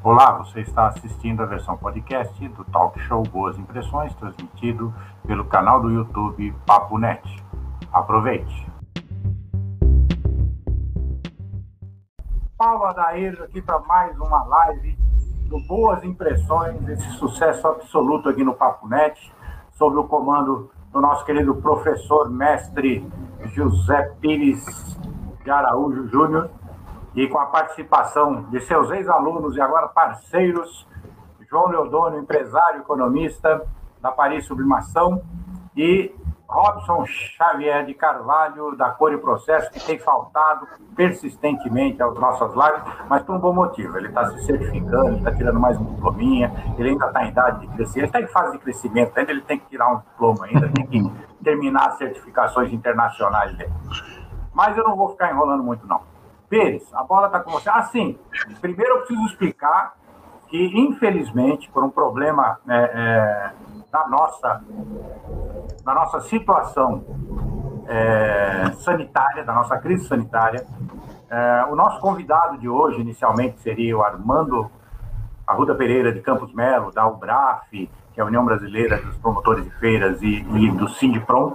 Olá, você está assistindo a versão podcast do talk show Boas Impressões, transmitido pelo canal do YouTube Papo Net. Aproveite! Paulo Adair aqui para mais uma live do Boas Impressões, esse sucesso absoluto aqui no Papo Net, sob o comando do nosso querido professor mestre José Pires de Araújo Júnior e com a participação de seus ex-alunos e agora parceiros, João Leodônio, empresário economista da Paris Sublimação, e Robson Xavier de Carvalho, da Cor e Processo, que tem faltado persistentemente às nossas lives, mas por um bom motivo. Ele está se certificando, está tirando mais um diplominha, ele ainda está em idade de crescer, ele está em fase de crescimento ainda, ele tem que tirar um diploma ainda, tem que terminar as certificações internacionais dele. Mas eu não vou ficar enrolando muito, não. Pires, a bola está com você. Assim, primeiro eu preciso explicar que, infelizmente, por um problema é, é, da, nossa, da nossa situação é, sanitária, da nossa crise sanitária, é, o nosso convidado de hoje, inicialmente, seria o Armando Arruda Pereira de Campos Melo, da UBRAF, que é a União Brasileira dos Promotores de Feiras, e, e do Sindiprom,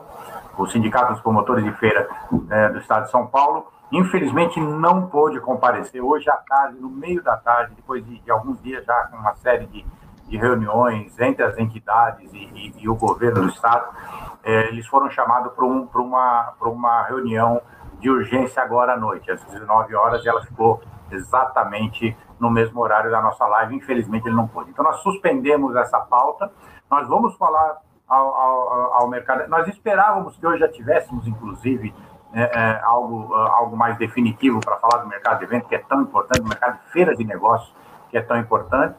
o Sindicato dos Promotores de Feira é, do Estado de São Paulo, Infelizmente não pôde comparecer hoje à tarde, no meio da tarde, depois de, de alguns dias já com uma série de, de reuniões entre as entidades e, e, e o governo do estado, é, eles foram chamados para um, uma, uma reunião de urgência agora à noite, às 19 horas, e ela ficou exatamente no mesmo horário da nossa live. Infelizmente ele não pôde. Então nós suspendemos essa pauta. Nós vamos falar ao, ao, ao mercado. Nós esperávamos que hoje já tivéssemos, inclusive, é, é, algo, é, algo mais definitivo para falar do mercado de evento, que é tão importante, do mercado de feira de negócios, que é tão importante.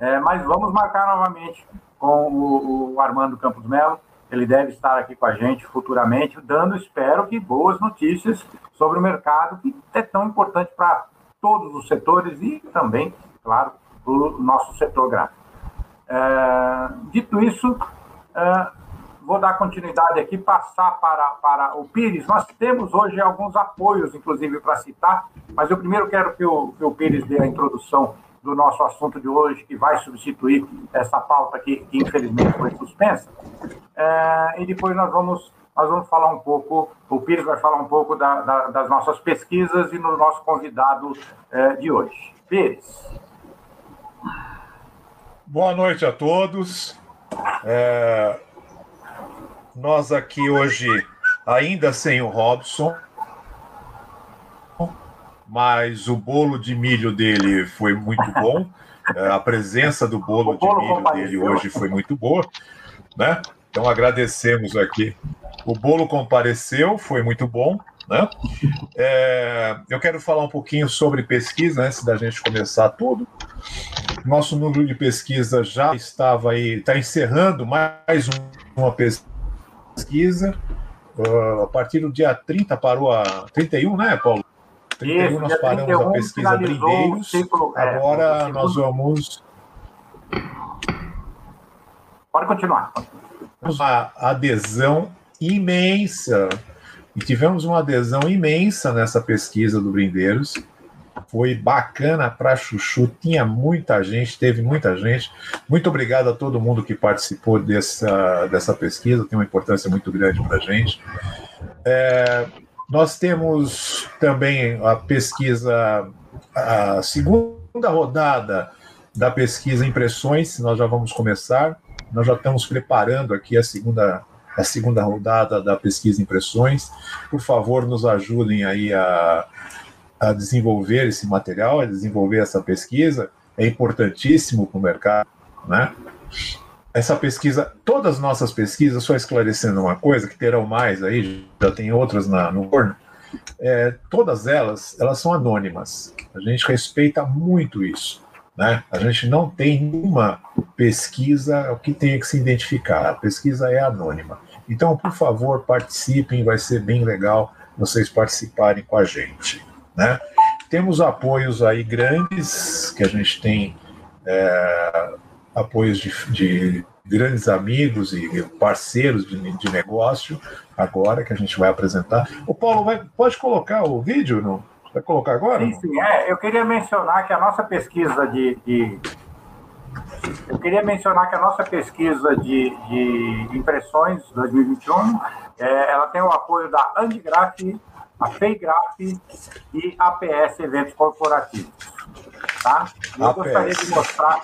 É, mas vamos marcar novamente com o, o, Armando Campos Melo. Ele deve estar aqui com a gente futuramente, dando, espero que, boas notícias sobre o mercado, que é tão importante para todos os setores e também, claro, para o nosso setor gráfico. É, dito isso, é, vou dar continuidade aqui, passar para, para o Pires. Nós temos hoje alguns apoios, inclusive, para citar, mas eu primeiro quero que o, que o Pires dê a introdução do nosso assunto de hoje, que vai substituir essa pauta que, que infelizmente foi suspensa. É, e depois nós vamos, nós vamos falar um pouco, o Pires vai falar um pouco da, da, das nossas pesquisas e no nosso convidado é, de hoje. Pires. Boa noite a todos. É, nós aqui hoje, ainda sem o Robson, mas o bolo de milho dele foi muito bom. É, a presença do bolo de milho dele hoje foi muito boa, né? Então agradecemos aqui. O bolo compareceu, foi muito bom, né? É, eu quero falar um pouquinho sobre pesquisa antes da gente começar tudo. Nosso núcleo de pesquisa já estava aí, está encerrando mais uma pesquisa pesquisa. Uh, a partir do dia 30 parou a. 31, né, Paulo? 31 Isso, nós paramos 31, a pesquisa Brindeiros. Ciclo, é, Agora nós vamos. Pode continuar. Uma adesão imensa. E tivemos uma adesão imensa nessa pesquisa do Brindeiros. Foi bacana para Chuchu, tinha muita gente, teve muita gente. Muito obrigado a todo mundo que participou dessa, dessa pesquisa, tem uma importância muito grande para gente. É, nós temos também a pesquisa, a segunda rodada da pesquisa Impressões, nós já vamos começar. Nós já estamos preparando aqui a segunda, a segunda rodada da pesquisa Impressões. Por favor, nos ajudem aí a a desenvolver esse material, a desenvolver essa pesquisa, é importantíssimo para o mercado, né? Essa pesquisa, todas as nossas pesquisas, só esclarecendo uma coisa, que terão mais aí, já tem outras na, no forno, é, todas elas, elas são anônimas. A gente respeita muito isso. Né? A gente não tem nenhuma pesquisa que tenha que se identificar. A pesquisa é anônima. Então, por favor, participem, vai ser bem legal vocês participarem com a gente. Né? Temos apoios aí grandes, que a gente tem é, apoios de, de, grandes amigos e parceiros de, de, negócio, agora que a gente vai apresentar. O Paulo, vai, pode colocar o vídeo? Não? Vai colocar agora? Sim, sim. É, eu queria mencionar que a nossa pesquisa de, de eu queria mencionar que a nossa pesquisa de, de impressões 2021, é, ela tem o apoio da Andigraf, a FEIGRAF e APS Eventos Corporativos. Tá? Eu APS. gostaria de mostrar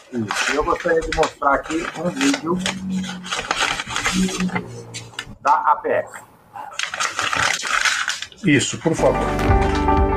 eu gostaria de mostrar aqui um vídeo da APS. Isso, por favor.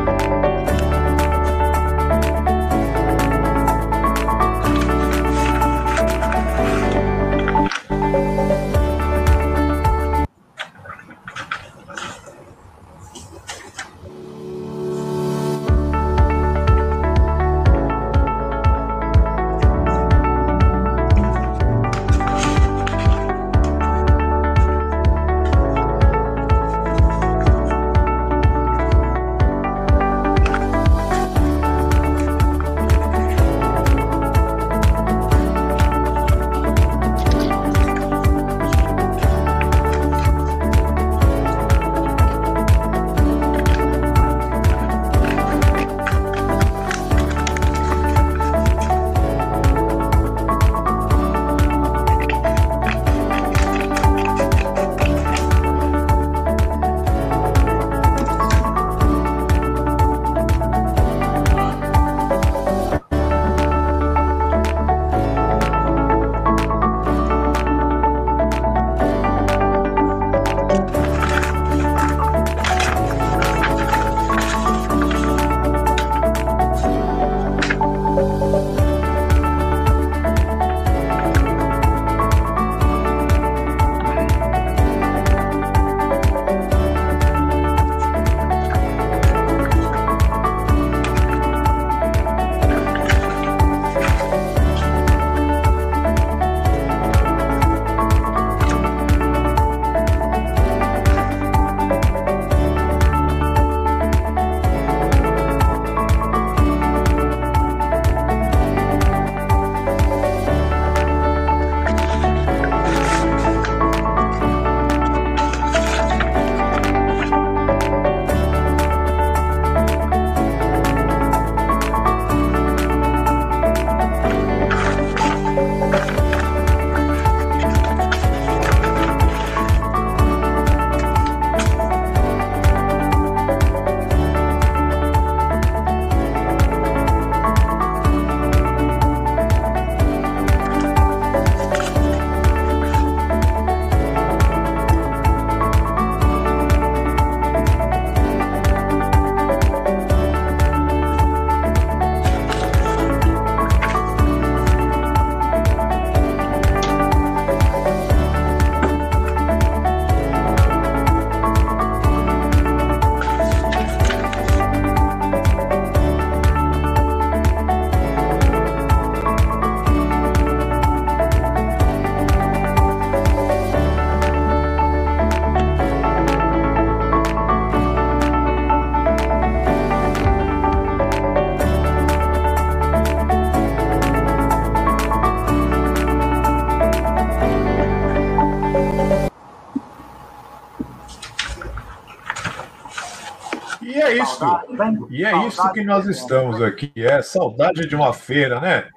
Isso que nós estamos aqui, é saudade de uma feira, né?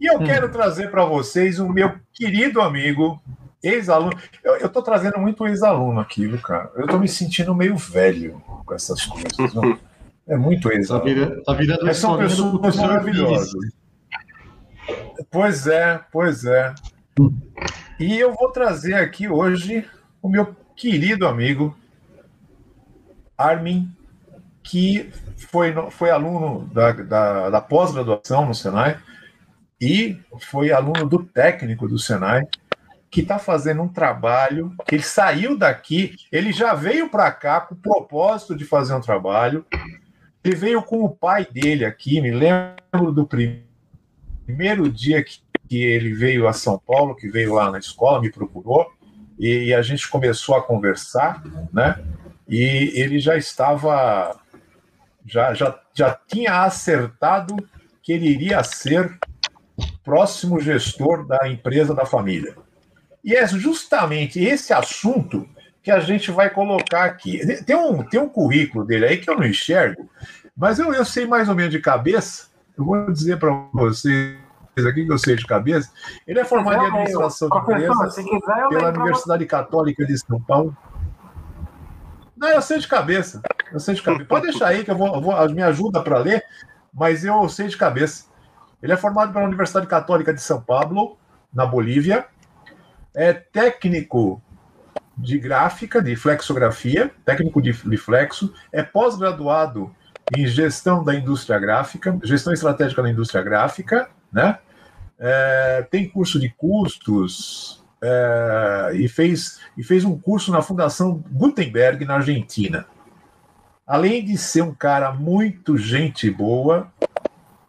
E eu hum. quero trazer para vocês o meu querido amigo, ex-aluno. Eu, estou trazendo muito ex-aluno aqui, viu, cara? Eu estou me sentindo meio velho com essas coisas. Não? É muito ex-aluno. Tá virando Mas são pessoas maravilhosas. Pois é, pois é. E eu vou trazer aqui hoje o meu querido amigo Armin que foi, foi aluno da, da, da pós-graduação no Senai e foi aluno do técnico do Senai, que está fazendo um trabalho, que ele saiu daqui, ele já veio para cá com o propósito de fazer um trabalho, ele veio com o pai dele aqui, me lembro do primeiro dia que, que ele veio a São Paulo, que veio lá na escola, me procurou, e, e a gente começou a conversar, né? E ele já estava já, já, já tinha acertado que ele iria ser próximo gestor da empresa da família. E é justamente esse assunto que a gente vai colocar aqui. Tem um, tem um currículo dele aí que eu não enxergo, mas eu, eu sei mais ou menos de cabeça. Eu vou dizer para vocês aqui que eu sei de cabeça. Ele é formado em administração de empresas pela Universidade Católica de São Paulo. Eu sei de cabeça. Eu sei de cabeça. Pode deixar aí que eu vou, eu vou me ajuda para ler, mas eu sei de cabeça. Ele é formado pela Universidade Católica de São Paulo, na Bolívia. É técnico de gráfica, de flexografia, técnico de flexo. É pós-graduado em gestão da indústria gráfica, gestão estratégica da indústria gráfica, né? É, tem curso de custos é, e, fez, e fez um curso na Fundação Gutenberg, na Argentina. Além de ser um cara muito gente boa,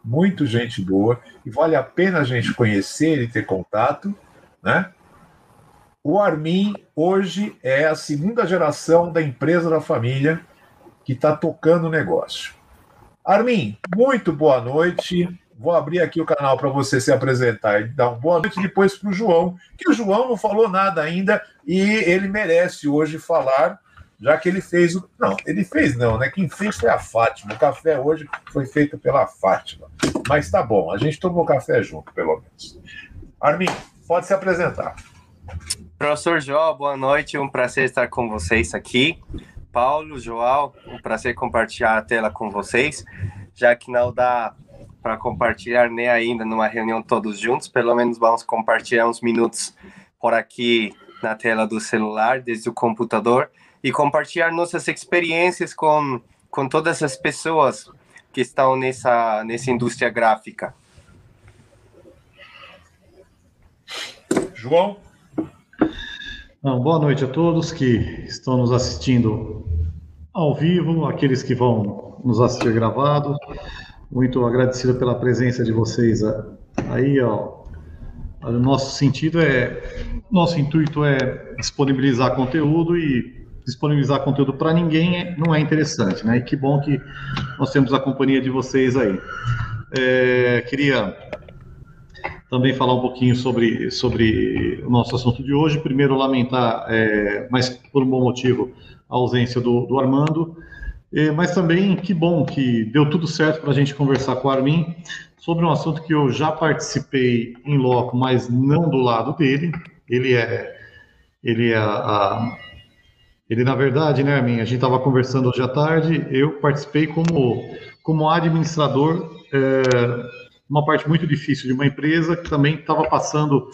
muito gente boa, e vale a pena a gente conhecer e ter contato, né? O Armin hoje é a segunda geração da empresa da família que está tocando o negócio. Armin, muito boa noite. Vou abrir aqui o canal para você se apresentar e dar uma boa noite depois para o João, que o João não falou nada ainda e ele merece hoje falar, já que ele fez o. Não, ele fez não, né? Quem fez foi a Fátima. O café hoje foi feito pela Fátima. Mas tá bom, a gente tomou café junto, pelo menos. Armin, pode se apresentar. Professor João, boa noite, um prazer estar com vocês aqui. Paulo, João, um prazer compartilhar a tela com vocês, já que não dá para compartilhar nem ainda numa reunião todos juntos, pelo menos vamos compartilhar uns minutos por aqui na tela do celular, desde o computador, e compartilhar nossas experiências com, com todas as pessoas que estão nessa, nessa indústria gráfica. João? boa noite a todos que estão nos assistindo ao vivo, aqueles que vão nos assistir gravado. Muito agradecido pela presença de vocês aí, ó. O nosso sentido é, nosso intuito é disponibilizar conteúdo e disponibilizar conteúdo para ninguém é, não é interessante, né? E que bom que nós temos a companhia de vocês aí. É, queria também falar um pouquinho sobre, sobre o nosso assunto de hoje. Primeiro, lamentar, é, mas por um bom motivo, a ausência do, do Armando. É, mas também que bom que deu tudo certo para a gente conversar com o Armin sobre um assunto que eu já participei em loco, mas não do lado dele. Ele é, ele é a, ele na verdade, né, Armin? A gente estava conversando hoje à tarde. Eu participei como como administrador, é, uma parte muito difícil de uma empresa que também estava passando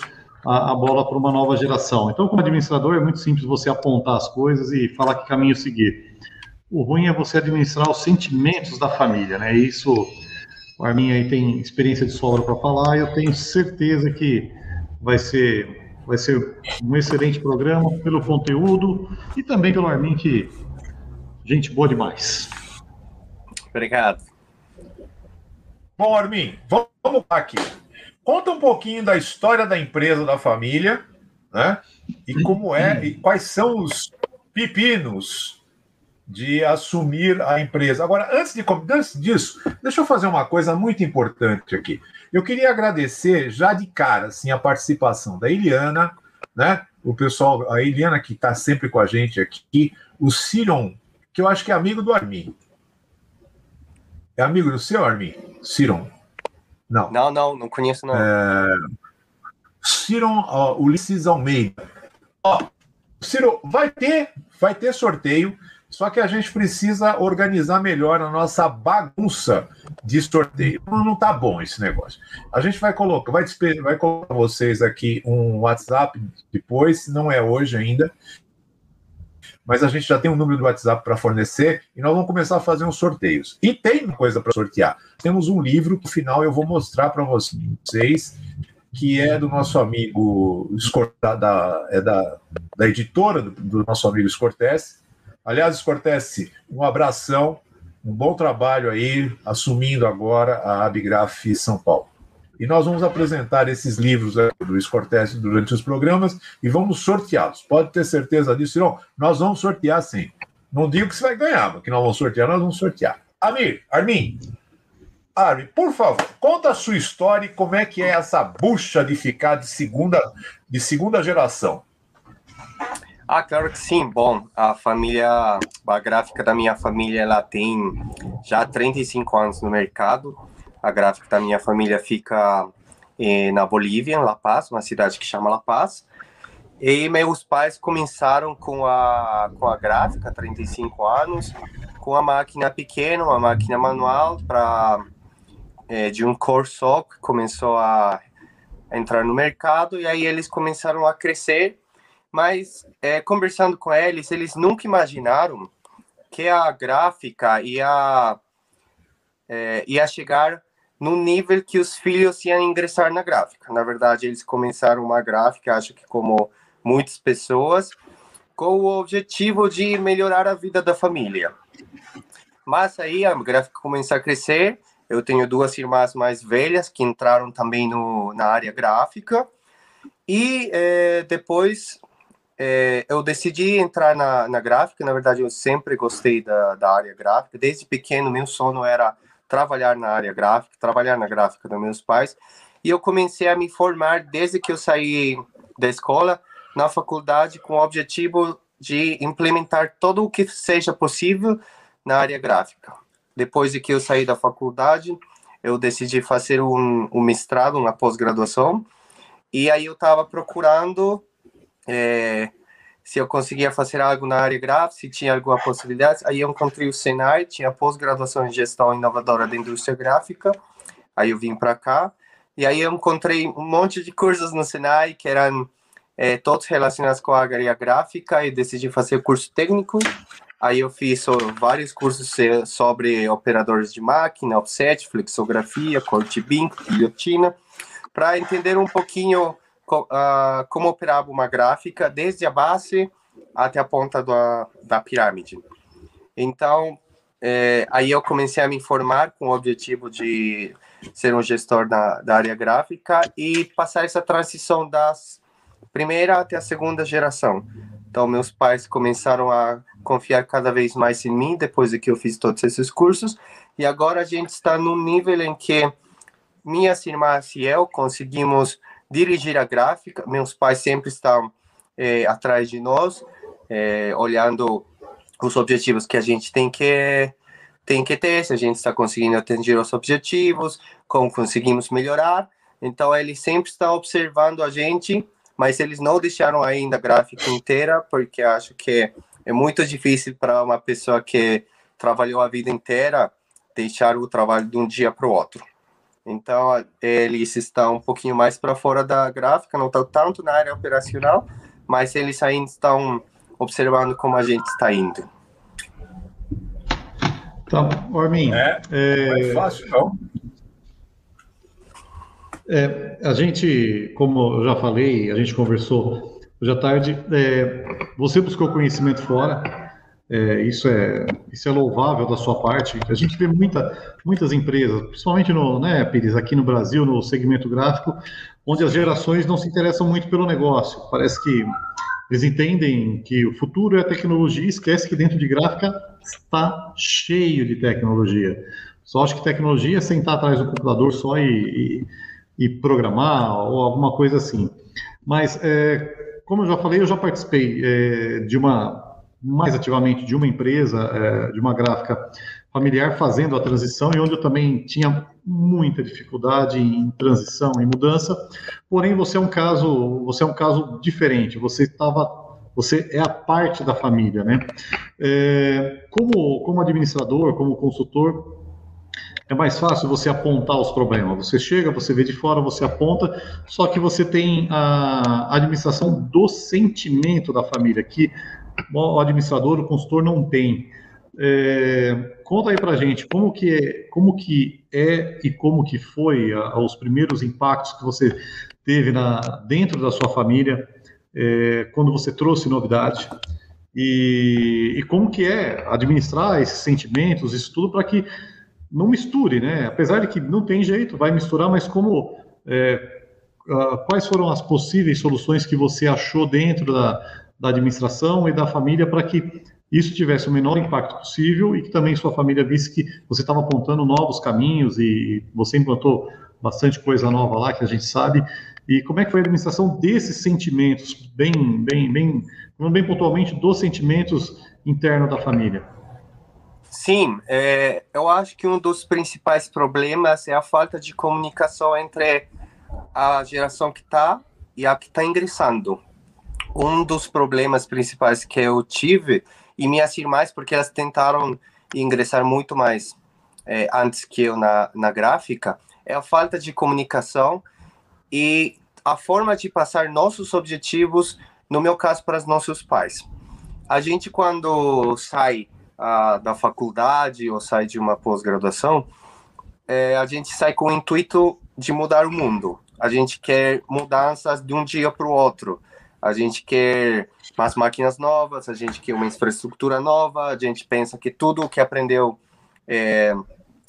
a, a bola para uma nova geração. Então, como administrador, é muito simples você apontar as coisas e falar que caminho seguir. O ruim é você administrar os sentimentos da família, né? Isso, o Armin aí tem experiência de sobra para falar, e eu tenho certeza que vai ser, vai ser um excelente programa pelo conteúdo e também pelo Armin, que gente boa demais. Obrigado. Bom, Armin, vamos aqui. Conta um pouquinho da história da empresa, da família, né? E como é, e quais são os pepinos de assumir a empresa. Agora, antes, de, antes disso, deixa eu fazer uma coisa muito importante aqui. Eu queria agradecer já de cara assim, a participação da Eliana, né? O pessoal, a Eliana que está sempre com a gente aqui, o Ciron, que eu acho que é amigo do Armin. É amigo do seu, Armin? Ciron. Não. Não, não, não conheço, não. É... Ciron ó, Ulisses Almeida. Ó, Ciro, vai ter, vai ter sorteio. Só que a gente precisa organizar melhor a nossa bagunça de sorteio. Não, não tá bom esse negócio. A gente vai colocar, vai, vai colocar vocês aqui um WhatsApp depois, não é hoje ainda. Mas a gente já tem um número do WhatsApp para fornecer e nós vamos começar a fazer uns sorteios. E tem coisa para sortear. Temos um livro que no final eu vou mostrar para vocês que é do nosso amigo da, é da, da editora do, do nosso amigo Scortese, Aliás, Cortese, um abração, um bom trabalho aí, assumindo agora a Abigraf São Paulo. E nós vamos apresentar esses livros do Luiz durante os programas e vamos sorteá-los. Pode ter certeza disso, não? Nós vamos sortear sim. Não digo que você vai ganhar, mas que nós vamos sortear, nós vamos sortear. Amir, Armin, Armin, por favor, conta a sua história e como é que é essa bucha de ficar de segunda, de segunda geração. Ah, claro que sim. Bom, a família, a gráfica da minha família, ela tem já 35 anos no mercado. A gráfica da minha família fica eh, na Bolívia, em La Paz, uma cidade que chama La Paz. E meus pais começaram com a, com a gráfica, 35 anos, com a máquina pequena, uma máquina manual para é, de um cor só, que começou a entrar no mercado, e aí eles começaram a crescer, mas é, conversando com eles, eles nunca imaginaram que a gráfica ia, é, ia chegar no nível que os filhos iam ingressar na gráfica. Na verdade, eles começaram uma gráfica, acho que como muitas pessoas, com o objetivo de melhorar a vida da família. Mas aí a gráfica começou a crescer. Eu tenho duas irmãs mais velhas que entraram também no, na área gráfica. E é, depois é, eu decidi entrar na, na gráfica. Na verdade, eu sempre gostei da, da área gráfica. Desde pequeno, meu sonho era trabalhar na área gráfica, trabalhar na gráfica dos meus pais. E eu comecei a me formar desde que eu saí da escola na faculdade com o objetivo de implementar todo o que seja possível na área gráfica. Depois de que eu saí da faculdade, eu decidi fazer um, um mestrado, uma pós-graduação, e aí eu estava procurando é, se eu conseguia fazer algo na área gráfica, se tinha alguma possibilidade. Aí eu encontrei o Senai, tinha pós-graduação em gestão inovadora da indústria gráfica. Aí eu vim para cá e aí eu encontrei um monte de cursos no Senai que eram é, todos relacionados com a área gráfica e decidi fazer curso técnico. Aí eu fiz vários cursos sobre operadores de máquina, offset, flexografia, corte BIM, guilhotina, para entender um pouquinho uh, como operava uma gráfica desde a base até a ponta da, da pirâmide. Então, é, aí eu comecei a me informar com o objetivo de ser um gestor da, da área gráfica e passar essa transição das primeira até a segunda geração. Então, meus pais começaram a confiar cada vez mais em mim depois de que eu fiz todos esses cursos. E agora a gente está no nível em que minhas irmãs e eu conseguimos dirigir a gráfica. Meus pais sempre estão é, atrás de nós, é, olhando os objetivos que a gente tem que tem que ter, se a gente está conseguindo atingir os objetivos, como conseguimos melhorar. Então, eles sempre estão observando a gente mas eles não deixaram ainda a gráfica inteira, porque acho que é muito difícil para uma pessoa que trabalhou a vida inteira deixar o trabalho de um dia para o outro. Então, eles estão um pouquinho mais para fora da gráfica, não estão tanto na área operacional, mas eles ainda estão observando como a gente está indo. Então, Ormin, é, é... é fácil, não. É, a gente, como eu já falei, a gente conversou hoje à tarde, é, você buscou conhecimento fora, é, isso, é, isso é louvável da sua parte. A gente vê muita, muitas empresas, principalmente no, né, Pires, aqui no Brasil, no segmento gráfico, onde as gerações não se interessam muito pelo negócio. Parece que eles entendem que o futuro é a tecnologia, esquece que dentro de gráfica está cheio de tecnologia. Só acho que tecnologia é sentar atrás do computador só e, e e programar ou alguma coisa assim. Mas, é, como eu já falei, eu já participei é, de uma, mais ativamente, de uma empresa, é, de uma gráfica familiar fazendo a transição e onde eu também tinha muita dificuldade em transição, em mudança. Porém, você é um caso, você é um caso diferente. Você estava você é a parte da família, né? É, como, como administrador, como consultor, é mais fácil você apontar os problemas. Você chega, você vê de fora, você aponta, só que você tem a administração do sentimento da família, que o administrador, o consultor não tem. É, conta aí pra gente como que é, como que é e como que foi a, os primeiros impactos que você teve na, dentro da sua família é, quando você trouxe novidade e, e como que é administrar esses sentimentos, isso tudo para que não misture, né? Apesar de que não tem jeito, vai misturar, mas como é, quais foram as possíveis soluções que você achou dentro da, da administração e da família para que isso tivesse o menor impacto possível e que também sua família visse que você estava apontando novos caminhos e você implantou bastante coisa nova lá que a gente sabe. E como é que foi a administração desses sentimentos bem, bem, bem bem pontualmente dos sentimentos internos da família. Sim, é, eu acho que um dos principais problemas é a falta de comunicação entre a geração que está e a que está ingressando. Um dos problemas principais que eu tive, e minhas irmãs, porque elas tentaram ingressar muito mais é, antes que eu na, na gráfica, é a falta de comunicação e a forma de passar nossos objetivos, no meu caso, para os nossos pais. A gente, quando sai ah, da faculdade ou sai de uma pós-graduação, é, a gente sai com o intuito de mudar o mundo. A gente quer mudanças de um dia para o outro. A gente quer umas máquinas novas, a gente quer uma infraestrutura nova, a gente pensa que tudo o que aprendeu é,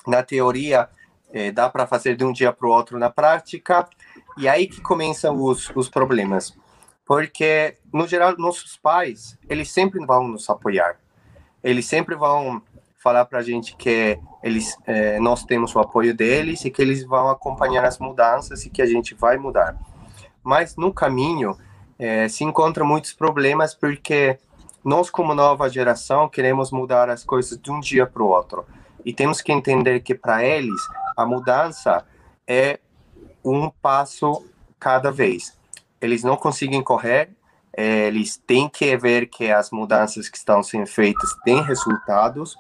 na teoria é, dá para fazer de um dia para o outro na prática, e aí que começam os, os problemas. Porque, no geral, nossos pais, eles sempre vão nos apoiar. Eles sempre vão falar para a gente que eles, é, nós temos o apoio deles e que eles vão acompanhar as mudanças e que a gente vai mudar. Mas no caminho é, se encontram muitos problemas porque nós, como nova geração, queremos mudar as coisas de um dia para o outro. E temos que entender que para eles a mudança é um passo cada vez. Eles não conseguem correr, é, eles têm que ver que as mudanças que estão sendo feitas têm resultados.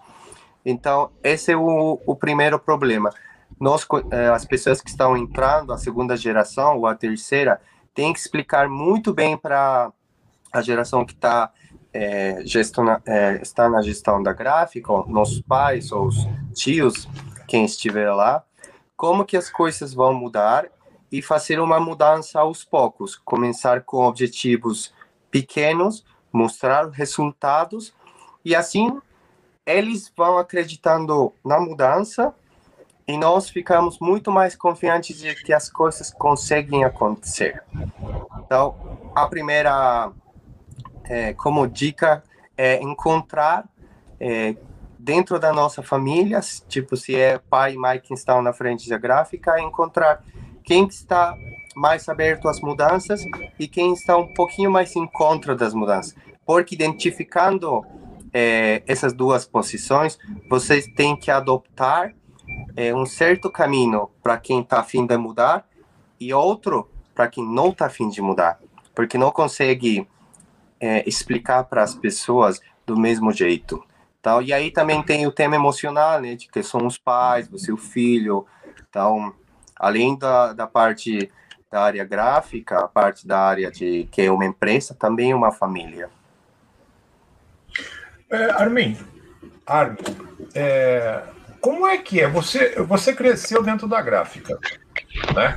Então, esse é o, o primeiro problema. Nós, é, as pessoas que estão entrando, a segunda geração ou a terceira, têm que explicar muito bem para a geração que está é, é, está na gestão da gráfica, nossos pais ou os tios, quem estiver lá, como que as coisas vão mudar e fazer uma mudança aos poucos, começar com objetivos pequenos, mostrar resultados e assim eles vão acreditando na mudança e nós ficamos muito mais confiantes de que as coisas conseguem acontecer. Então, a primeira é, como dica, é encontrar é, dentro da nossa família, tipo, se é pai e mãe que estão na frente da gráfica, encontrar quem está mais aberto às mudanças e quem está um pouquinho mais em contra das mudanças. Porque identificando é, essas duas posições, vocês têm que adoptar é, um certo caminho para quem está afim de mudar e outro para quem não está afim de mudar. Porque não consegue é, explicar para as pessoas do mesmo jeito. Então, e aí também tem o tema emocional, né, de que são os pais, você o filho. Então, além da, da parte da área gráfica, a parte da área de que é uma empresa, também é uma família. É, Armin, Armin é, como é que é? Você, você cresceu dentro da gráfica, né?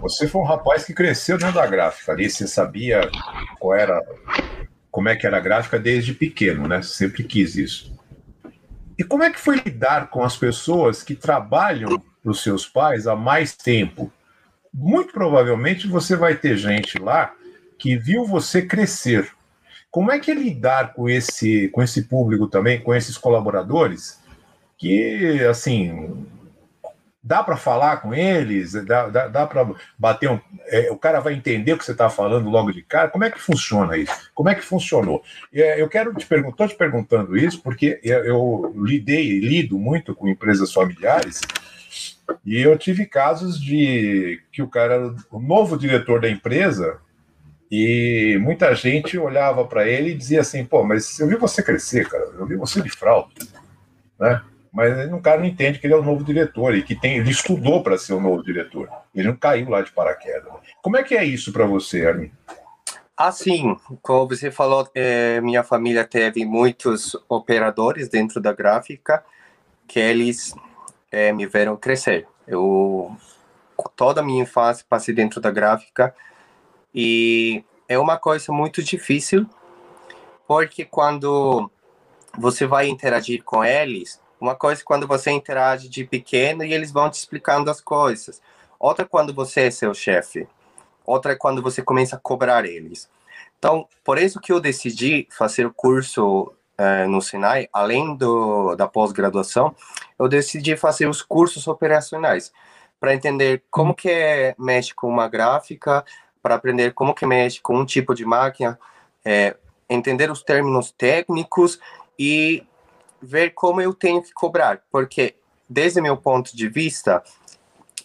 Você foi um rapaz que cresceu dentro da gráfica ali, você sabia qual era, como é que era a gráfica desde pequeno, né? Sempre quis isso. E como é que foi lidar com as pessoas que trabalham para os seus pais há mais tempo? Muito provavelmente você vai ter gente lá que viu você crescer. Como é que é lidar com esse, com esse público também, com esses colaboradores, que, assim, dá para falar com eles, dá, dá, dá para bater um. É, o cara vai entender o que você está falando logo de cara. Como é que funciona isso? Como é que funcionou? É, eu quero te perguntar, estou te perguntando isso porque eu, lidei, lido muito com empresas familiares. E eu tive casos de que o cara, o novo diretor da empresa, e muita gente olhava para ele e dizia assim: pô, mas eu vi você crescer, cara, eu vi você de fralda, né? Mas o cara não entende que ele é o novo diretor e que tem, ele estudou para ser o novo diretor. Ele não caiu lá de paraquedas. Como é que é isso para você, Armin? Assim, como você falou, é, minha família teve muitos operadores dentro da gráfica que eles é, me viram crescer. Eu toda a minha infância passei dentro da gráfica e é uma coisa muito difícil porque quando você vai interagir com eles, uma coisa é quando você interage de pequeno e eles vão te explicando as coisas. Outra é quando você é seu chefe. Outra é quando você começa a cobrar eles. Então, por isso que eu decidi fazer o curso eh, no Sinai, além do, da pós-graduação, eu decidi fazer os cursos operacionais para entender como que é, mexe com uma gráfica, para aprender como que mexe com um tipo de máquina, é, entender os termos técnicos e ver como eu tenho que cobrar, porque desde meu ponto de vista,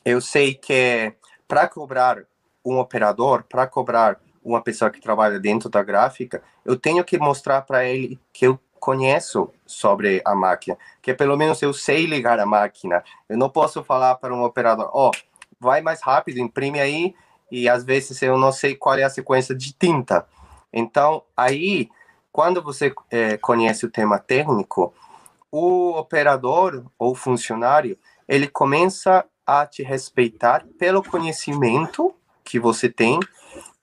eu sei que para cobrar um operador, para cobrar uma pessoa que trabalha dentro da gráfica, eu tenho que mostrar para ele que eu conheço sobre a máquina, que pelo menos eu sei ligar a máquina. Eu não posso falar para um operador, ó, oh, vai mais rápido, imprime aí, e às vezes eu não sei qual é a sequência de tinta. Então, aí, quando você é, conhece o tema técnico, o operador ou funcionário, ele começa a te respeitar pelo conhecimento que você tem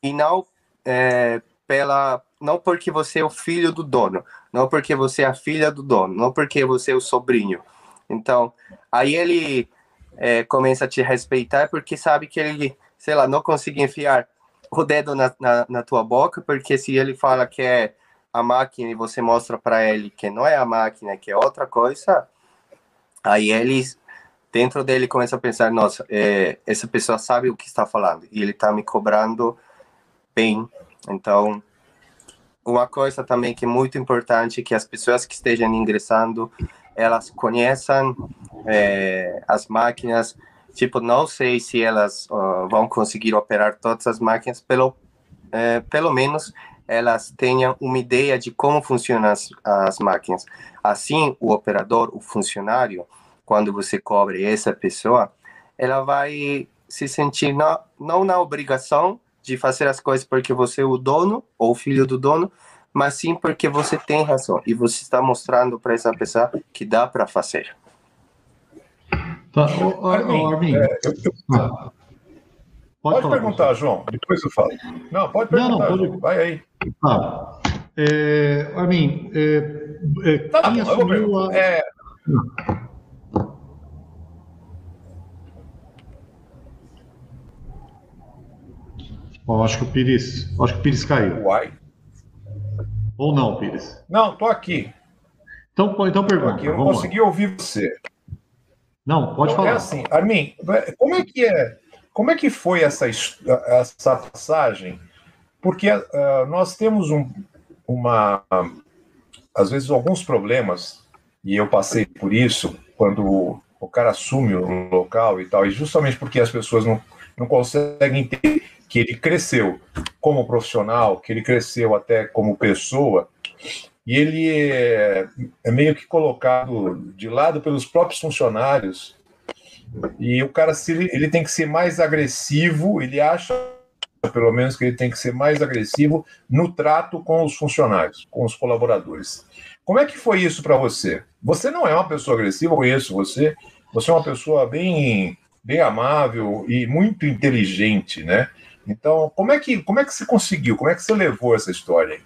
e não é, pela não porque você é o filho do dono, não porque você é a filha do dono, não porque você é o sobrinho. Então, aí ele é, começa a te respeitar porque sabe que ele, sei lá, não consegue enfiar o dedo na, na, na tua boca, porque se ele fala que é a máquina e você mostra para ele que não é a máquina, que é outra coisa, aí eles dentro dele começa a pensar, nossa, é, essa pessoa sabe o que está falando e ele está me cobrando bem. Então, uma coisa também que é muito importante que as pessoas que estejam ingressando elas conheçam é, as máquinas. Tipo, não sei se elas uh, vão conseguir operar todas as máquinas, pelo, é, pelo menos elas tenham uma ideia de como funcionam as, as máquinas. Assim, o operador, o funcionário, quando você cobre essa pessoa, ela vai se sentir na, não na obrigação de fazer as coisas porque você é o dono ou filho do dono, mas sim porque você tem razão e você está mostrando para essa pessoa que dá para fazer. Tá, o, Armin, é, eu, eu, ah. Pode, pode perguntar, João, depois eu falo. Não, pode perguntar, não, não, pode... vai aí. Ah, é, Armin, é, é, tá, quem assumiu a... É... Bom, acho que o Pires, acho que o Pires caiu. Uai. Ou não, Pires? Não, tô aqui. Então, então pergunta. Aqui, eu não consegui lá. ouvir você. Não, pode então, falar. É assim, Armin, como é que é como é que foi essa, essa passagem? Porque uh, nós temos um, uma, às vezes, alguns problemas, e eu passei por isso, quando o cara assume o local e tal, e justamente porque as pessoas não, não conseguem entender que ele cresceu como profissional, que ele cresceu até como pessoa, e ele é, é meio que colocado de lado pelos próprios funcionários e o cara, se ele, tem que ser mais agressivo, ele acha, pelo menos, que ele tem que ser mais agressivo no trato com os funcionários, com os colaboradores. Como é que foi isso para você? Você não é uma pessoa agressiva, conheço você. Você é uma pessoa bem, bem amável e muito inteligente, né? Então, como é que como é que você conseguiu? Como é que você levou essa história?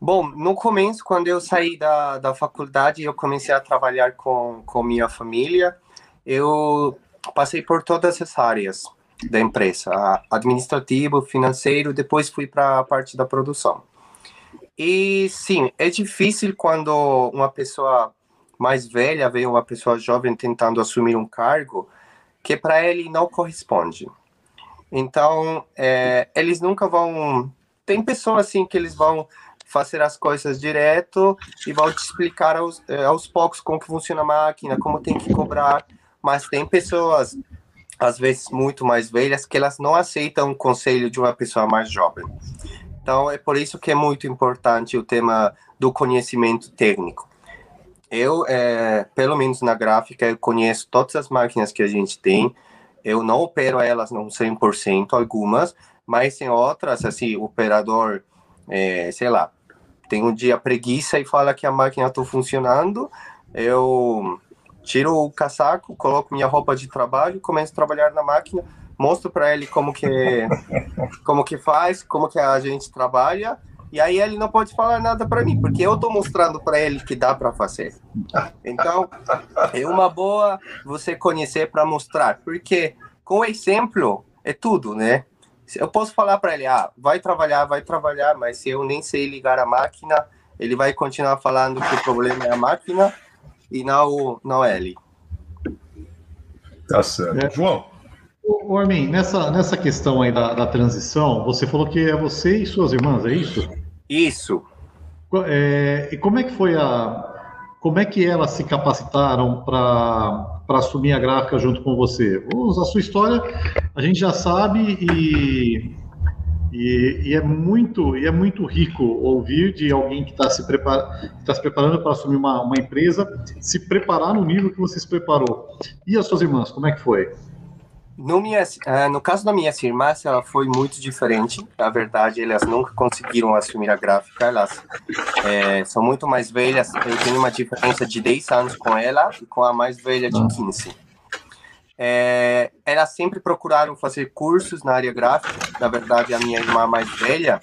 Bom, no começo, quando eu saí da, da faculdade, eu comecei a trabalhar com, com minha família. Eu passei por todas as áreas da empresa, administrativo, financeiro, depois fui para a parte da produção. E sim, é difícil quando uma pessoa mais velha vê uma pessoa jovem tentando assumir um cargo que para ele não corresponde. Então, é, eles nunca vão. Tem pessoas assim que eles vão fazer as coisas direto e vou te explicar aos, eh, aos poucos como que funciona a máquina, como tem que cobrar. Mas tem pessoas, às vezes muito mais velhas, que elas não aceitam o conselho de uma pessoa mais jovem. Então, é por isso que é muito importante o tema do conhecimento técnico. Eu, é, pelo menos na gráfica, eu conheço todas as máquinas que a gente tem. Eu não opero elas não 100%, algumas, mas tem outras, assim, operador, é, sei lá, tem um dia preguiça e fala que a máquina está funcionando, eu tiro o casaco, coloco minha roupa de trabalho, começo a trabalhar na máquina, mostro para ele como que como que faz, como que a gente trabalha, e aí ele não pode falar nada para mim, porque eu estou mostrando para ele que dá para fazer. Então, é uma boa você conhecer para mostrar, porque com exemplo é tudo, né? Eu posso falar para ele, ah, vai trabalhar, vai trabalhar, mas se eu nem sei ligar a máquina, ele vai continuar falando que o problema é a máquina e não, não é ele. Tá certo. É. João? Ô, Armin, nessa, nessa questão aí da, da transição, você falou que é você e suas irmãs, é isso? Isso. É, e como é que foi a. Como é que elas se capacitaram para assumir a gráfica junto com você? A sua história a gente já sabe e, e, e é muito e é muito rico ouvir de alguém que está se, prepara, tá se preparando para assumir uma, uma empresa, se preparar no nível que você se preparou. E as suas irmãs, como é que foi? No, minha, uh, no caso da minha irmã, ela foi muito diferente. Na verdade, elas nunca conseguiram assumir a gráfica. Elas é, são muito mais velhas. Eu tenho uma diferença de 10 anos com ela e com a mais velha de 15. É, elas sempre procuraram fazer cursos na área gráfica. Na verdade, a minha irmã mais velha,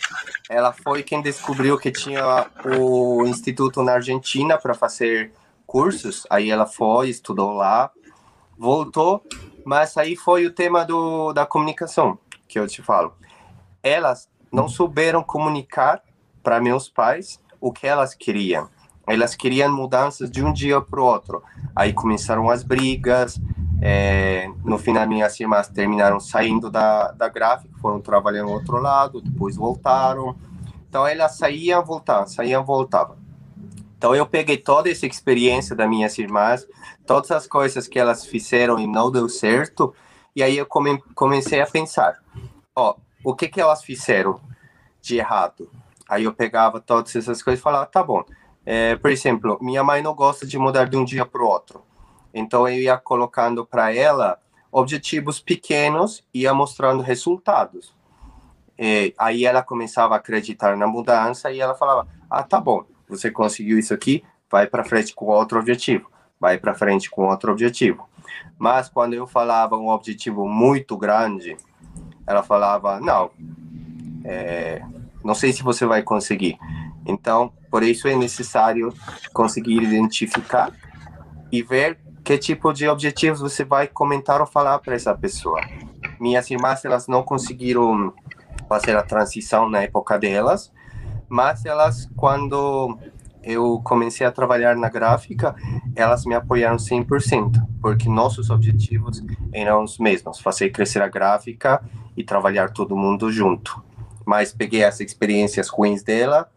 ela foi quem descobriu que tinha o instituto na Argentina para fazer cursos. Aí ela foi, estudou lá, voltou mas aí foi o tema do, da comunicação que eu te falo. Elas não souberam comunicar para meus pais o que elas queriam. Elas queriam mudanças de um dia para o outro. Aí começaram as brigas. É, no final, minhas irmãs terminaram saindo da, da gráfica, foram trabalhar no outro lado, depois voltaram. Então, elas saíam, voltavam, saíam, voltavam. Então eu peguei toda essa experiência das minhas irmãs, todas as coisas que elas fizeram e não deu certo, e aí eu come, comecei a pensar, ó, o que que elas fizeram de errado? Aí eu pegava todas essas coisas e falava, tá bom. É, por exemplo, minha mãe não gosta de mudar de um dia para o outro. Então eu ia colocando para ela objetivos pequenos e ia mostrando resultados. E aí ela começava a acreditar na mudança e ela falava: "Ah, tá bom você conseguiu isso aqui, vai para frente com outro objetivo, vai para frente com outro objetivo. Mas quando eu falava um objetivo muito grande, ela falava, não, é, não sei se você vai conseguir. Então, por isso é necessário conseguir identificar e ver que tipo de objetivos você vai comentar ou falar para essa pessoa. Minhas irmãs, elas não conseguiram fazer a transição na época delas, mas elas, quando eu comecei a trabalhar na gráfica, elas me apoiaram 100%, porque nossos objetivos eram os mesmos, fazer crescer a gráfica e trabalhar todo mundo junto. Mas peguei as experiências ruins dela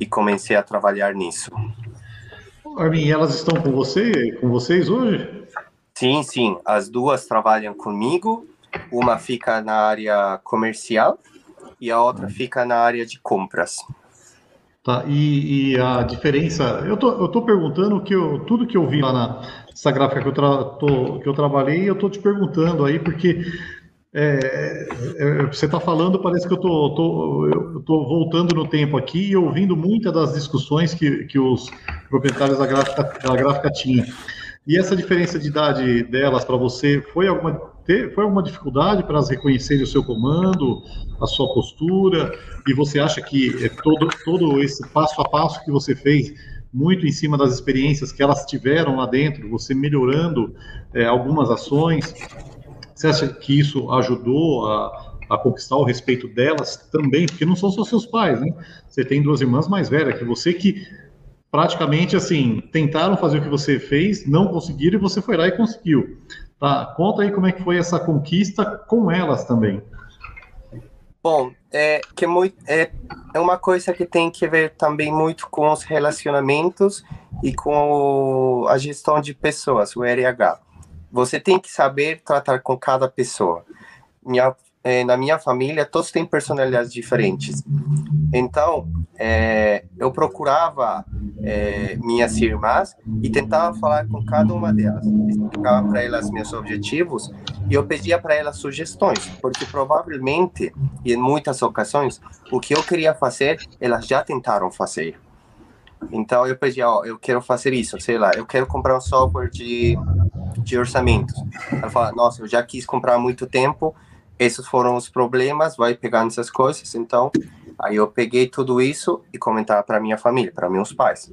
e comecei a trabalhar nisso. Armin, elas estão com você, com vocês hoje? Sim, sim. As duas trabalham comigo. Uma fica na área comercial e a outra fica na área de compras. Tá, e, e a diferença, eu tô, eu tô perguntando que eu, tudo que eu vi lá na essa gráfica que eu, tra, tô, que eu trabalhei, eu tô te perguntando aí, porque é, é, você está falando, parece que eu tô, tô, eu tô voltando no tempo aqui e ouvindo muitas das discussões que, que os proprietários da gráfica, da gráfica tinham. E essa diferença de idade delas para você foi alguma foi alguma dificuldade para elas reconhecerem o seu comando, a sua postura? E você acha que é todo todo esse passo a passo que você fez muito em cima das experiências que elas tiveram lá dentro, você melhorando é, algumas ações, você acha que isso ajudou a, a conquistar o respeito delas também? Porque não são só seus pais, né? Você tem duas irmãs mais velhas que você que praticamente assim tentaram fazer o que você fez, não conseguiram e você foi lá e conseguiu. Tá, conta aí como é que foi essa conquista com elas também. Bom, é que muito, é, é uma coisa que tem que ver também muito com os relacionamentos e com o, a gestão de pessoas, o RH. Você tem que saber tratar com cada pessoa. Minha é, na minha família, todos têm personalidades diferentes. Então, é, eu procurava é, minhas irmãs e tentava falar com cada uma delas. Explicava para elas meus objetivos e eu pedia para elas sugestões, porque provavelmente, e em muitas ocasiões, o que eu queria fazer, elas já tentaram fazer. Então, eu pedia, ó, eu quero fazer isso, sei lá, eu quero comprar um software de, de orçamentos. Ela fala, nossa, eu já quis comprar há muito tempo, esses foram os problemas, vai pegando essas coisas. Então, aí eu peguei tudo isso e comentava para minha família, para meus pais.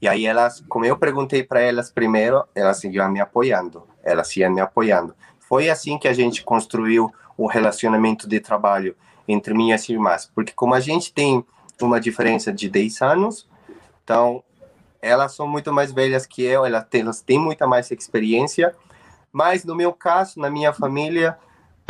E aí elas, como eu perguntei para elas primeiro, elas iam me apoiando, elas iam me apoiando. Foi assim que a gente construiu o relacionamento de trabalho entre minhas irmãs, porque como a gente tem uma diferença de 10 anos, então elas são muito mais velhas que eu, elas têm, elas têm muita mais experiência, mas no meu caso, na minha família,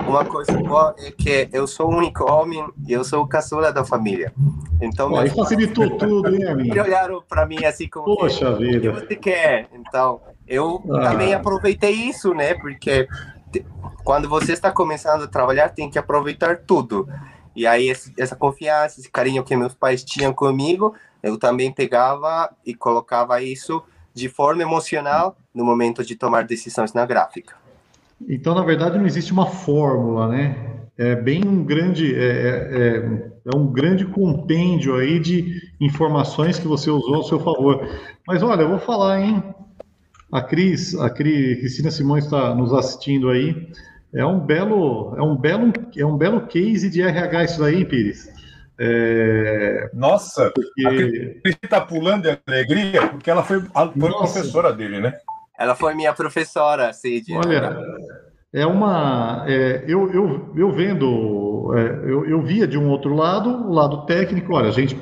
uma coisa boa é que eu sou o único homem e eu sou o caçula da família. Então, aí facilitou tudo, hein, amigo? olharam para mim assim como Poxa o vida. que você quer. Então, eu Ah. também aproveitei isso, né? Porque quando você está começando a trabalhar, tem que aproveitar tudo. E aí, essa confiança, esse carinho que meus pais tinham comigo, eu também pegava e colocava isso de forma emocional no momento de tomar decisões na gráfica. Então, na verdade, não existe uma fórmula, né? É bem um grande, é, é- é um grande compêndio aí de informações que você usou ao seu favor. Mas olha, eu vou falar, hein? A Cris, a Cris, Cristina Simões está nos assistindo aí. É um belo, é um belo, é um belo case de RH isso daí, Pires. É, Nossa, porque- a Cris está pulando de alegria porque ela foi, foi professora dele, né? Ela foi minha professora, Cid. Olha, é uma. é, eu, eu, eu vendo, é, eu, eu via de um outro lado, o lado técnico, olha, a gente,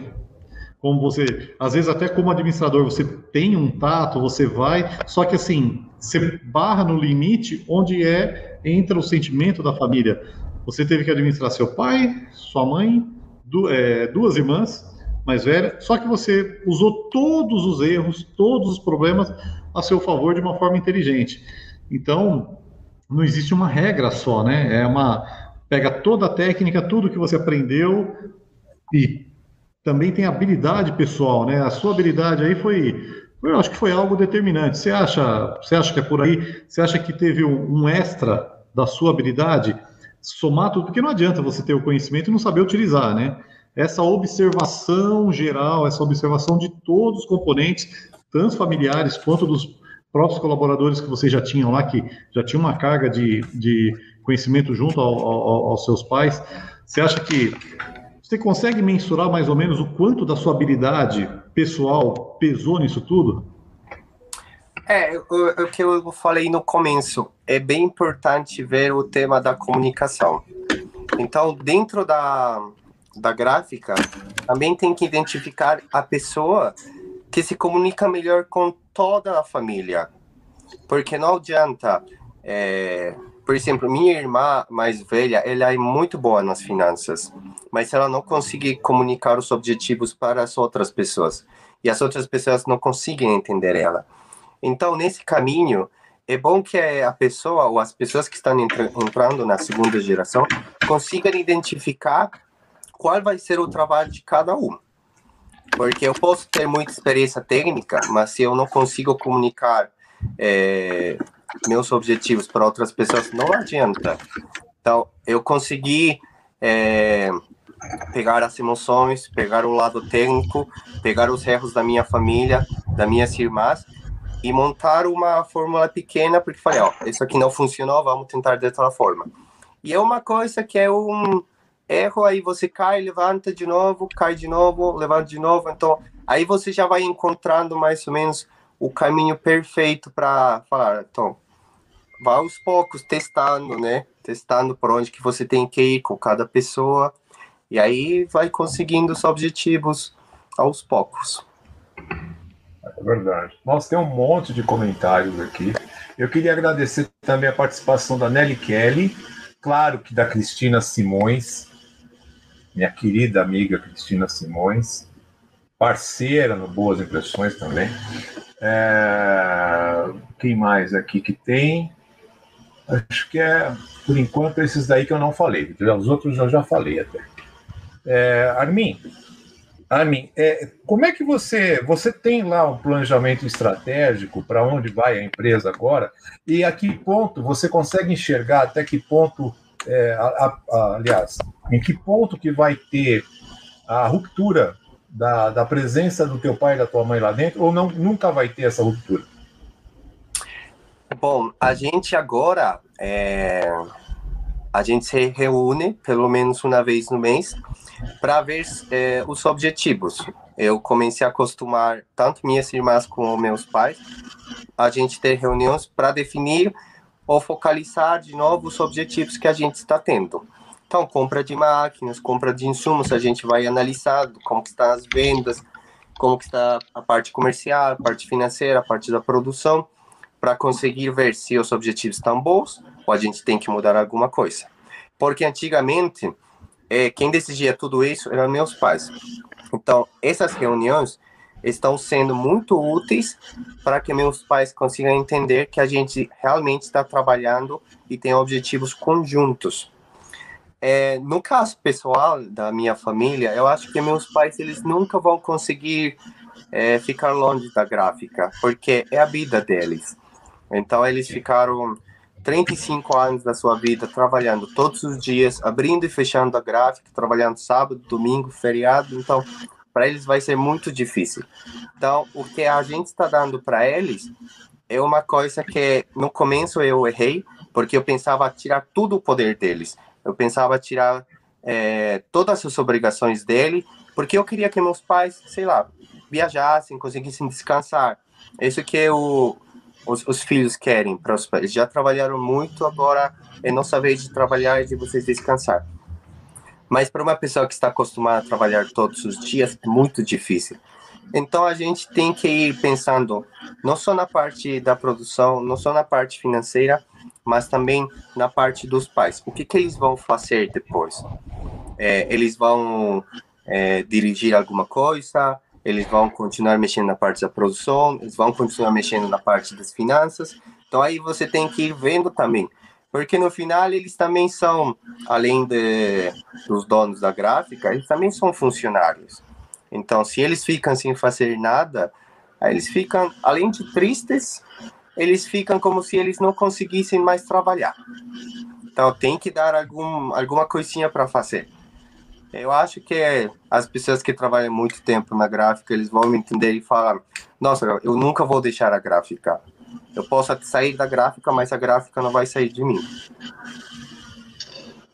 como você, às vezes até como administrador, você tem um tato, você vai, só que assim, você barra no limite onde é, entra o sentimento da família. Você teve que administrar seu pai, sua mãe, du- é, duas irmãs mais velhas, só que você usou todos os erros, todos os problemas a seu favor de uma forma inteligente. Então, não existe uma regra só, né? É uma pega toda a técnica, tudo que você aprendeu e também tem habilidade pessoal, né? A sua habilidade aí foi, eu acho que foi algo determinante. Você acha, você acha que é por aí? Você acha que teve um, um extra da sua habilidade somar tudo? Porque não adianta você ter o conhecimento e não saber utilizar, né? Essa observação geral, essa observação de todos os componentes, tanto familiares quanto dos próprios colaboradores que vocês já tinham lá, que já tinham uma carga de, de conhecimento junto ao- ao- aos seus pais, você acha que você consegue mensurar mais ou menos o quanto da sua habilidade pessoal pesou nisso tudo? É, o, o que eu falei no começo, é bem importante ver o tema da comunicação. Então, dentro da, da gráfica, também tem que identificar a pessoa que se comunica melhor com toda a família. Porque não adianta, é, por exemplo, minha irmã mais velha, ela é muito boa nas finanças, mas ela não consegue comunicar os objetivos para as outras pessoas. E as outras pessoas não conseguem entender ela. Então, nesse caminho, é bom que a pessoa ou as pessoas que estão entra- entrando na segunda geração consigam identificar qual vai ser o trabalho de cada um. Porque eu posso ter muita experiência técnica, mas se eu não consigo comunicar eh, meus objetivos para outras pessoas, não adianta. Então, eu consegui eh, pegar as emoções, pegar o lado técnico, pegar os erros da minha família, das minhas irmãs, e montar uma fórmula pequena, porque falei, ó, isso aqui não funcionou, vamos tentar de outra forma. E é uma coisa que é um erro, aí você cai, levanta de novo, cai de novo, levanta de novo, então aí você já vai encontrando mais ou menos o caminho perfeito para falar, então, vá aos poucos testando, né? Testando por onde que você tem que ir com cada pessoa, e aí vai conseguindo os objetivos aos poucos. É verdade. Nossa, tem um monte de comentários aqui. Eu queria agradecer também a participação da Nelly Kelly, claro que da Cristina Simões, minha querida amiga Cristina Simões, parceira no Boas Impressões também. É, Quem mais aqui que tem? Acho que é, por enquanto, esses daí que eu não falei. Os outros eu já falei até. É, Armin, Armin, é, como é que você você tem lá um planejamento estratégico para onde vai a empresa agora e a que ponto você consegue enxergar até que ponto, é, a- a- aliás, em que ponto que vai ter a ruptura da, da presença do teu pai e da tua mãe lá dentro ou não nunca vai ter essa ruptura? Bom, a gente agora é, a gente se reúne pelo menos uma vez no mês para ver é, os objetivos. Eu comecei a acostumar tanto minhas irmãs como meus pais a gente ter reuniões para definir ou focalizar de novo os objetivos que a gente está tendo. Então, compra de máquinas, compra de insumos, a gente vai analisar como que estão as vendas, como que está a parte comercial, a parte financeira, a parte da produção, para conseguir ver se os objetivos estão bons ou a gente tem que mudar alguma coisa. porque antigamente é, quem decidia tudo isso eram meus pais. Então, essas reuniões estão sendo muito úteis para que meus pais consigam entender que a gente realmente está trabalhando e tem objetivos conjuntos. É, no caso pessoal da minha família, eu acho que meus pais eles nunca vão conseguir é, ficar longe da gráfica, porque é a vida deles. Então eles ficaram 35 anos da sua vida trabalhando todos os dias, abrindo e fechando a gráfica, trabalhando sábado, domingo, feriado. Então para eles vai ser muito difícil. Então, o que a gente está dando para eles é uma coisa que no começo eu errei, porque eu pensava tirar tudo o poder deles. Eu pensava tirar é, todas as obrigações dele, porque eu queria que meus pais, sei lá, viajassem, conseguissem descansar. Isso que o, os, os filhos querem para os pais. Já trabalharam muito, agora é nossa vez de trabalhar e de vocês descansar. Mas para uma pessoa que está acostumada a trabalhar todos os dias, é muito difícil. Então a gente tem que ir pensando não só na parte da produção, não só na parte financeira, mas também na parte dos pais. O que, que eles vão fazer depois? É, eles vão é, dirigir alguma coisa? Eles vão continuar mexendo na parte da produção? Eles vão continuar mexendo na parte das finanças? Então aí você tem que ir vendo também porque no final eles também são, além de, dos donos da gráfica, eles também são funcionários. Então, se eles ficam sem fazer nada, eles ficam, além de tristes, eles ficam como se eles não conseguissem mais trabalhar. Então, tem que dar algum, alguma coisinha para fazer. Eu acho que as pessoas que trabalham muito tempo na gráfica, eles vão me entender e falar: Nossa, eu nunca vou deixar a gráfica. Eu posso sair da gráfica, mas a gráfica não vai sair de mim.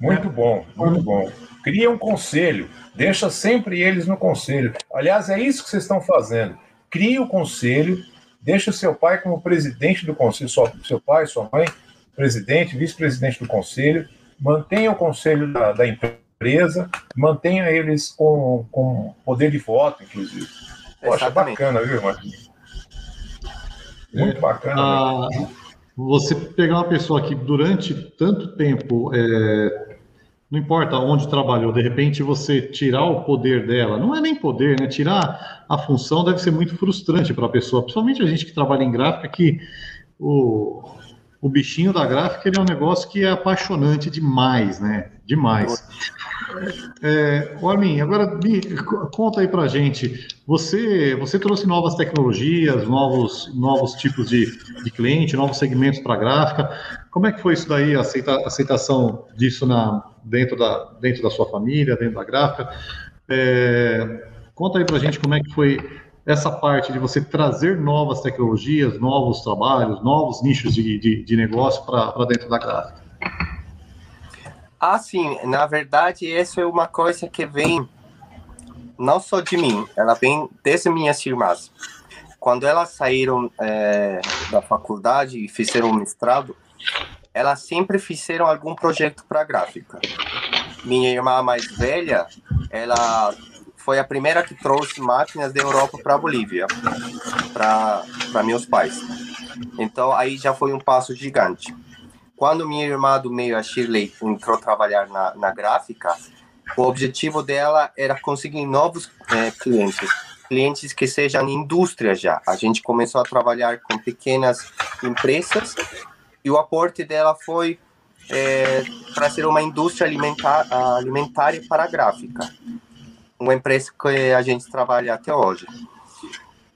Muito bom, muito bom. Cria um conselho, deixa sempre eles no conselho. Aliás, é isso que vocês estão fazendo. Cria o conselho, deixa seu pai como presidente do conselho, seu pai, sua mãe, presidente, vice-presidente do conselho, mantenha o conselho da, da empresa, mantenha eles com, com poder de voto, inclusive. Poxa, Exatamente. bacana, viu, Marquinhos? Muito bacana. Ah, você pegar uma pessoa que durante tanto tempo, é, não importa onde trabalhou, de repente você tirar o poder dela, não é nem poder, né? Tirar a função deve ser muito frustrante para a pessoa, principalmente a gente que trabalha em gráfica, que o, o bichinho da gráfica ele é um negócio que é apaixonante demais, né? Demais. É, Armin, agora me, conta aí pra gente. Você, você trouxe novas tecnologias, novos, novos tipos de, de cliente, novos segmentos para gráfica. Como é que foi isso daí, a aceita, aceitação disso na, dentro, da, dentro da sua família, dentro da gráfica? É, conta aí pra gente como é que foi essa parte de você trazer novas tecnologias, novos trabalhos, novos nichos de, de, de negócio para dentro da gráfica. Ah, sim. Na verdade, isso é uma coisa que vem não só de mim, ela vem desde minhas irmãs. Quando elas saíram é, da faculdade e fizeram mestrado, elas sempre fizeram algum projeto para gráfica. Minha irmã mais velha, ela foi a primeira que trouxe máquinas da Europa para a Bolívia, para meus pais. Então aí já foi um passo gigante. Quando minha irmã do meio, a Shirley, entrou trabalhar na, na gráfica, o objetivo dela era conseguir novos é, clientes, clientes que sejam indústria já. A gente começou a trabalhar com pequenas empresas e o aporte dela foi é, para ser uma indústria alimentar, alimentária para a gráfica, uma empresa que a gente trabalha até hoje.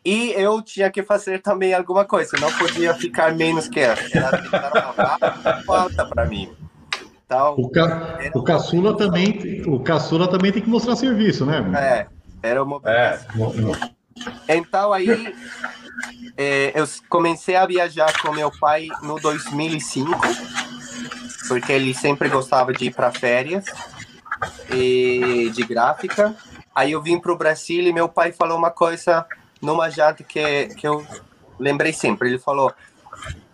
E eu tinha que fazer também alguma coisa, não podia ficar menos que ela. Falta para mim. Então, o, ca... o caçula também, o caçula também tem que mostrar serviço, né? É, era uma. É. Então aí é, eu comecei a viajar com meu pai no 2005, porque ele sempre gostava de ir para férias e de gráfica. Aí eu vim para o Brasil e meu pai falou uma coisa numa jata que, que eu lembrei sempre. Ele falou: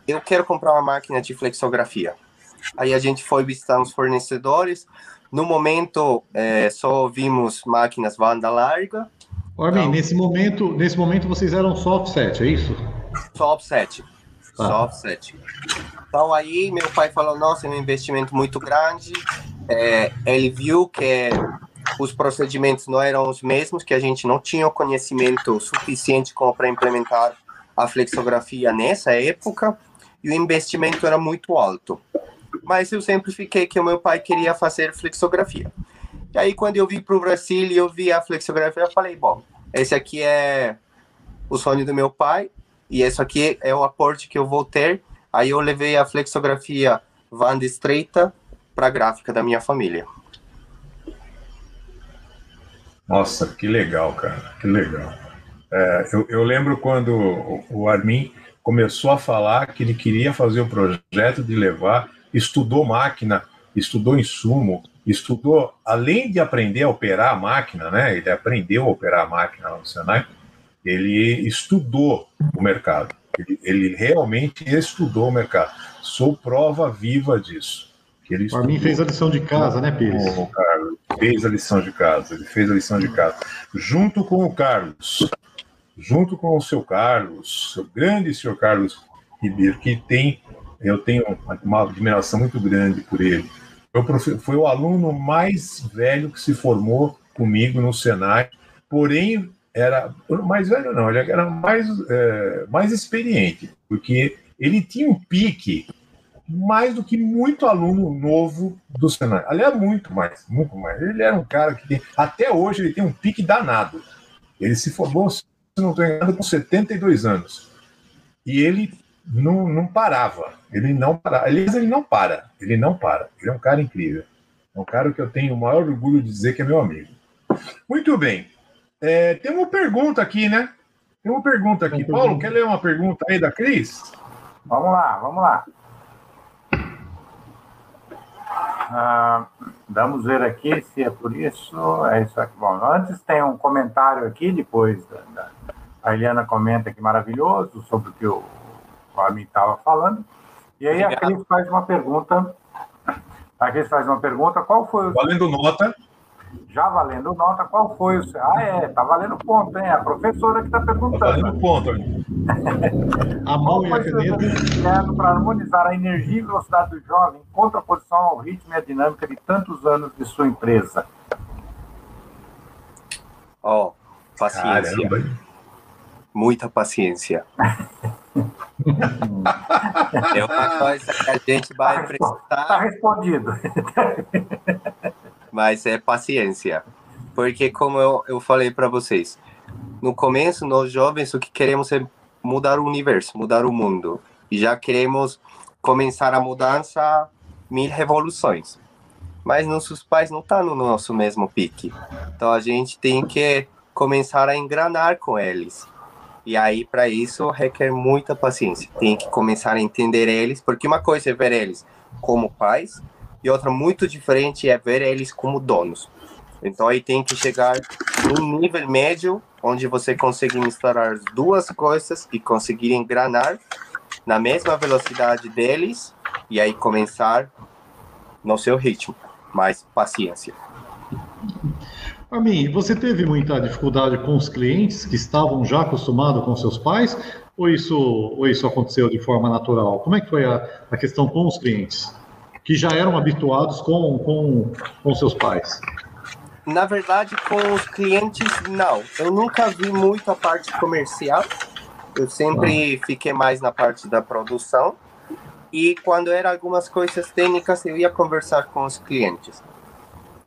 Eu quero comprar uma máquina de flexografia. Aí a gente foi visitar os fornecedores. No momento, é, só vimos máquinas banda larga. Armin, então, nesse momento, nesse momento vocês eram só offset, é isso? Só offset. Tá. Só offset. Então aí meu pai falou, nossa, é um investimento muito grande, é, ele viu que os procedimentos não eram os mesmos, que a gente não tinha conhecimento suficiente para implementar a flexografia nessa época e o investimento era muito alto. Mas eu sempre fiquei que o meu pai queria fazer flexografia. E aí, quando eu vim para o Brasil e eu vi a flexografia, eu falei: bom, esse aqui é o sonho do meu pai e esse aqui é o aporte que eu vou ter. Aí eu levei a flexografia Vanda estreita para a gráfica da minha família. Nossa, que legal, cara, que legal. É, eu, eu, lembro quando o Armin começou a falar que ele queria fazer o projeto de levar, estudou máquina, estudou insumo, estudou, além de aprender a operar a máquina, né? Ele aprendeu a operar a máquina no Senai, ele estudou o mercado. Ele, ele realmente estudou o mercado. Sou prova viva disso. Que ele Para mim fez a lição de casa, né, Pires? O Carlos fez a lição de casa. Ele fez a lição de casa junto com o Carlos, junto com o seu Carlos, o grande senhor Carlos Ribeiro, que tem eu tenho uma admiração muito grande por ele. Foi o aluno mais velho que se formou comigo no Senai, porém era mais velho não, ele era mais, é, mais experiente, porque ele tinha um pique mais do que muito aluno novo do Senai. Aliás, muito mais, muito mais. Ele era um cara que tem, até hoje ele tem um pique danado. Ele se formou, se não estou enganado, com 72 anos. E ele não, não parava. Ele não parava. Aliás, ele não para. Ele não para. Ele é um cara incrível. É um cara que eu tenho o maior orgulho de dizer que é meu amigo. Muito bem. É, tem uma pergunta aqui, né? Tem uma pergunta aqui. Paulo, quer ler uma pergunta aí da Cris? Vamos lá, vamos lá. Ah, vamos ver aqui se é por isso. É isso aqui. Bom, antes tem um comentário aqui, depois da, da, a Eliana comenta que maravilhoso sobre o que o o Armin estava falando. E aí Obrigado. a Cris faz uma pergunta. A Cris faz uma pergunta: qual foi o. Valendo nota. Já valendo nota, qual foi o. Ah, é, tá valendo ponto, hein? A professora que está perguntando. Tá valendo ponto, A mão e a caneta. Para harmonizar a energia e velocidade do jovem em contraposição ao ritmo e à dinâmica de tantos anos de sua empresa. Ó, oh, paciência. Caramba. Muita paciência. é uma coisa que a gente vai tá prestar. Está respondido. Mas é paciência. Porque, como eu, eu falei para vocês, no começo, nós jovens, o que queremos é mudar o universo, mudar o mundo. E já queremos começar a mudança mil revoluções. Mas nossos pais não estão tá no nosso mesmo pique. Então a gente tem que começar a engranar com eles. E aí, para isso, requer muita paciência. Tem que começar a entender eles, porque uma coisa é ver eles como pais, e outra muito diferente é ver eles como donos. Então, aí tem que chegar num nível médio, onde você consegue misturar as duas coisas e conseguir engranar na mesma velocidade deles, e aí começar no seu ritmo. Mais paciência. A mim, você teve muita dificuldade com os clientes que estavam já acostumados com seus pais, ou isso, ou isso aconteceu de forma natural? Como é que foi a, a questão com os clientes, que já eram habituados com, com, com seus pais? Na verdade, com os clientes, não. Eu nunca vi muito a parte comercial. Eu sempre fiquei mais na parte da produção. E quando eram algumas coisas técnicas, eu ia conversar com os clientes.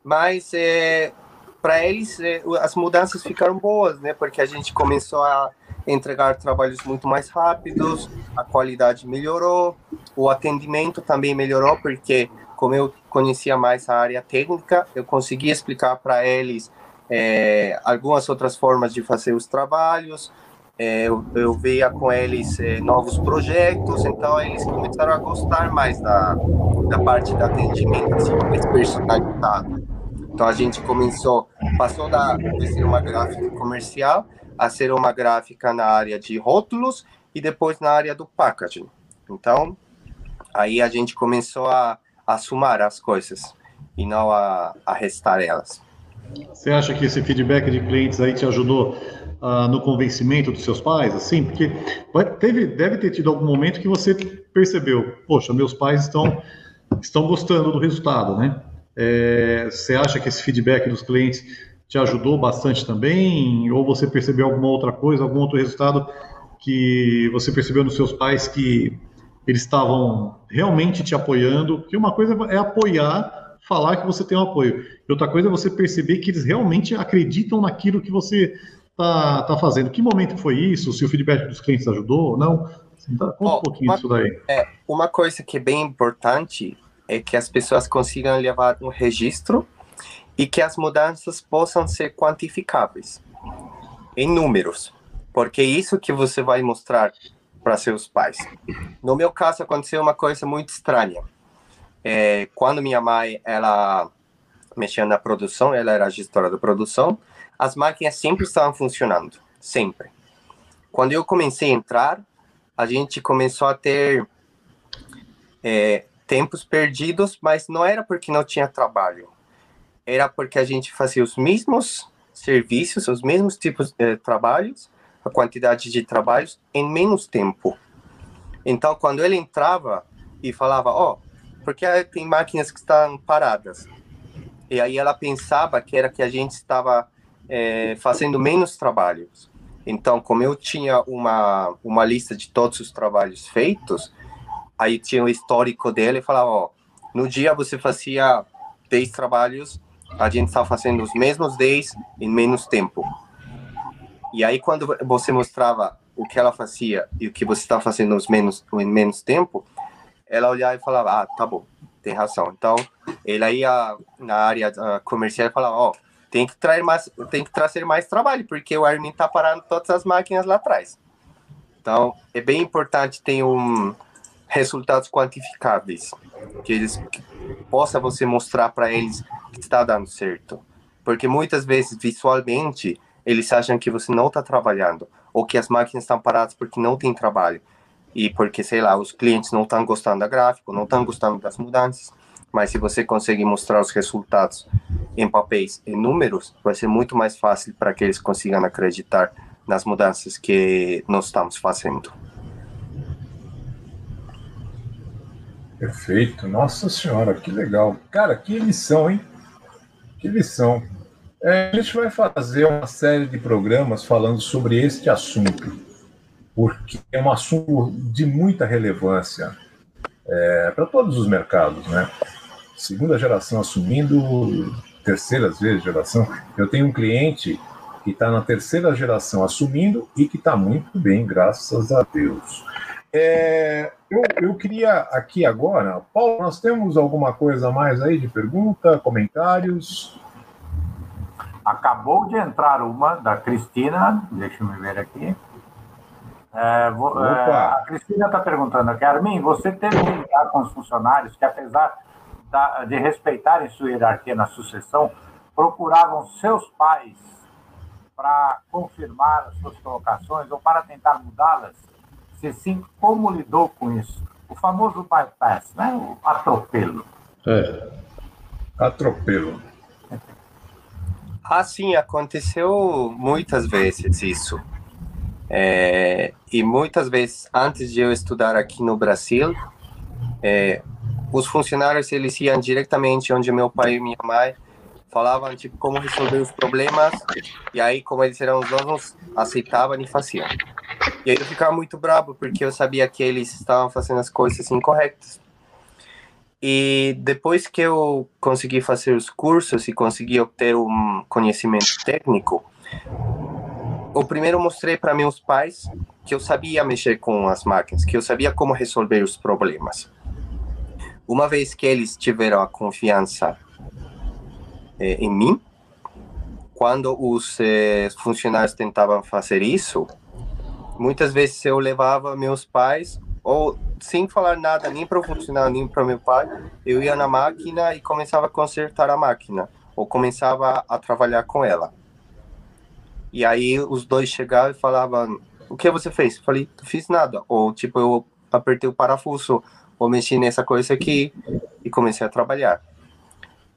Mas é, para eles é, as mudanças ficaram boas, né? Porque a gente começou a entregar trabalhos muito mais rápidos, a qualidade melhorou, o atendimento também melhorou, porque como eu conhecia mais a área técnica, eu conseguia explicar para eles é, algumas outras formas de fazer os trabalhos, é, eu, eu via com eles é, novos projetos, então eles começaram a gostar mais da, da parte do atendimento, assim, mais personalizado. Então a gente começou, passou da, de ser uma gráfica comercial a ser uma gráfica na área de rótulos e depois na área do packaging. Então, aí a gente começou a, a as coisas e não a, a restar elas. Você acha que esse feedback de clientes aí te ajudou uh, no convencimento dos seus pais, assim? Porque teve, deve ter tido algum momento que você percebeu, poxa, meus pais estão, estão gostando do resultado, né? É, você acha que esse feedback dos clientes te ajudou bastante também? Ou você percebeu alguma outra coisa, algum outro resultado que você percebeu nos seus pais que eles estavam realmente te apoiando? Porque uma coisa é apoiar, falar que você tem um apoio. E outra coisa é você perceber que eles realmente acreditam naquilo que você está tá fazendo. Que momento foi isso? Se o feedback dos clientes ajudou ou não? Conta oh, um pouquinho uma, disso daí. É, uma coisa que é bem importante é que as pessoas consigam levar um registro e que as mudanças possam ser quantificáveis em números, porque é isso que você vai mostrar para seus pais. No meu caso aconteceu uma coisa muito estranha. É, quando minha mãe ela mexia na produção, ela era gestora da produção, as máquinas sempre estavam funcionando, sempre. Quando eu comecei a entrar, a gente começou a ter é, tempos perdidos, mas não era porque não tinha trabalho, era porque a gente fazia os mesmos serviços, os mesmos tipos de trabalhos, a quantidade de trabalhos em menos tempo. Então, quando ele entrava e falava, ó, oh, porque tem máquinas que estão paradas. E aí ela pensava que era que a gente estava é, fazendo menos trabalhos. Então, como eu tinha uma, uma lista de todos os trabalhos feitos, aí tinha o histórico dele e falava, ó, no dia você fazia 10 trabalhos, a gente estava fazendo os mesmos 10 em menos tempo. E aí, quando você mostrava o que ela fazia e o que você estava fazendo nos menos, em menos tempo, ela olhava e falava, ah, tá bom, tem razão. Então, ele ia na área uh, comercial e falava, ó, oh, tem que trazer mais, tem que trazer mais trabalho, porque o Armin tá parando todas as máquinas lá atrás. Então, é bem importante ter um resultados quantificáveis, que eles que possa você mostrar para eles que está dando certo. Porque muitas vezes, visualmente, eles acham que você não está trabalhando, ou que as máquinas estão paradas porque não tem trabalho. E porque, sei lá, os clientes não estão gostando da gráfica, não estão gostando das mudanças. Mas se você conseguir mostrar os resultados em papéis, em números, vai ser muito mais fácil para que eles consigam acreditar nas mudanças que nós estamos fazendo. Perfeito. Nossa Senhora, que legal. Cara, que lição, hein? Que lição. É, a gente vai fazer uma série de programas falando sobre este assunto, porque é um assunto de muita relevância é, para todos os mercados, né? Segunda geração assumindo, terceira vezes geração. Eu tenho um cliente que está na terceira geração assumindo e que está muito bem, graças a Deus. É, eu, eu queria aqui agora, Paulo, nós temos alguma coisa mais aí de pergunta, comentários? Acabou de entrar uma da Cristina, deixa eu me ver aqui. É, vou, é, a Cristina está perguntando aqui, Armin, você teve que lidar com os funcionários que, apesar da, de respeitarem sua hierarquia na sucessão, procuravam seus pais para confirmar as suas colocações ou para tentar mudá-las? Se sim, como lidou com isso? O famoso bypass, né? o atropelo. É. Atropelo. Ah, sim, aconteceu muitas vezes isso. É, e muitas vezes, antes de eu estudar aqui no Brasil, é, os funcionários eles iam diretamente onde meu pai e minha mãe falavam tipo como resolver os problemas e aí como eles eram os donos aceitavam e faziam e aí eu ficava muito bravo porque eu sabia que eles estavam fazendo as coisas incorretas e depois que eu consegui fazer os cursos e consegui obter um conhecimento técnico o primeiro mostrei para meus pais que eu sabia mexer com as máquinas que eu sabia como resolver os problemas uma vez que eles tiveram a confiança eh, em mim. Quando os eh, funcionários tentavam fazer isso, muitas vezes eu levava meus pais, ou sem falar nada nem para o funcionário nem para meu pai, eu ia na máquina e começava a consertar a máquina, ou começava a trabalhar com ela. E aí os dois chegavam e falavam: O que você fez? Eu falei: Não fiz nada. Ou tipo, eu apertei o parafuso, ou mexi nessa coisa aqui e comecei a trabalhar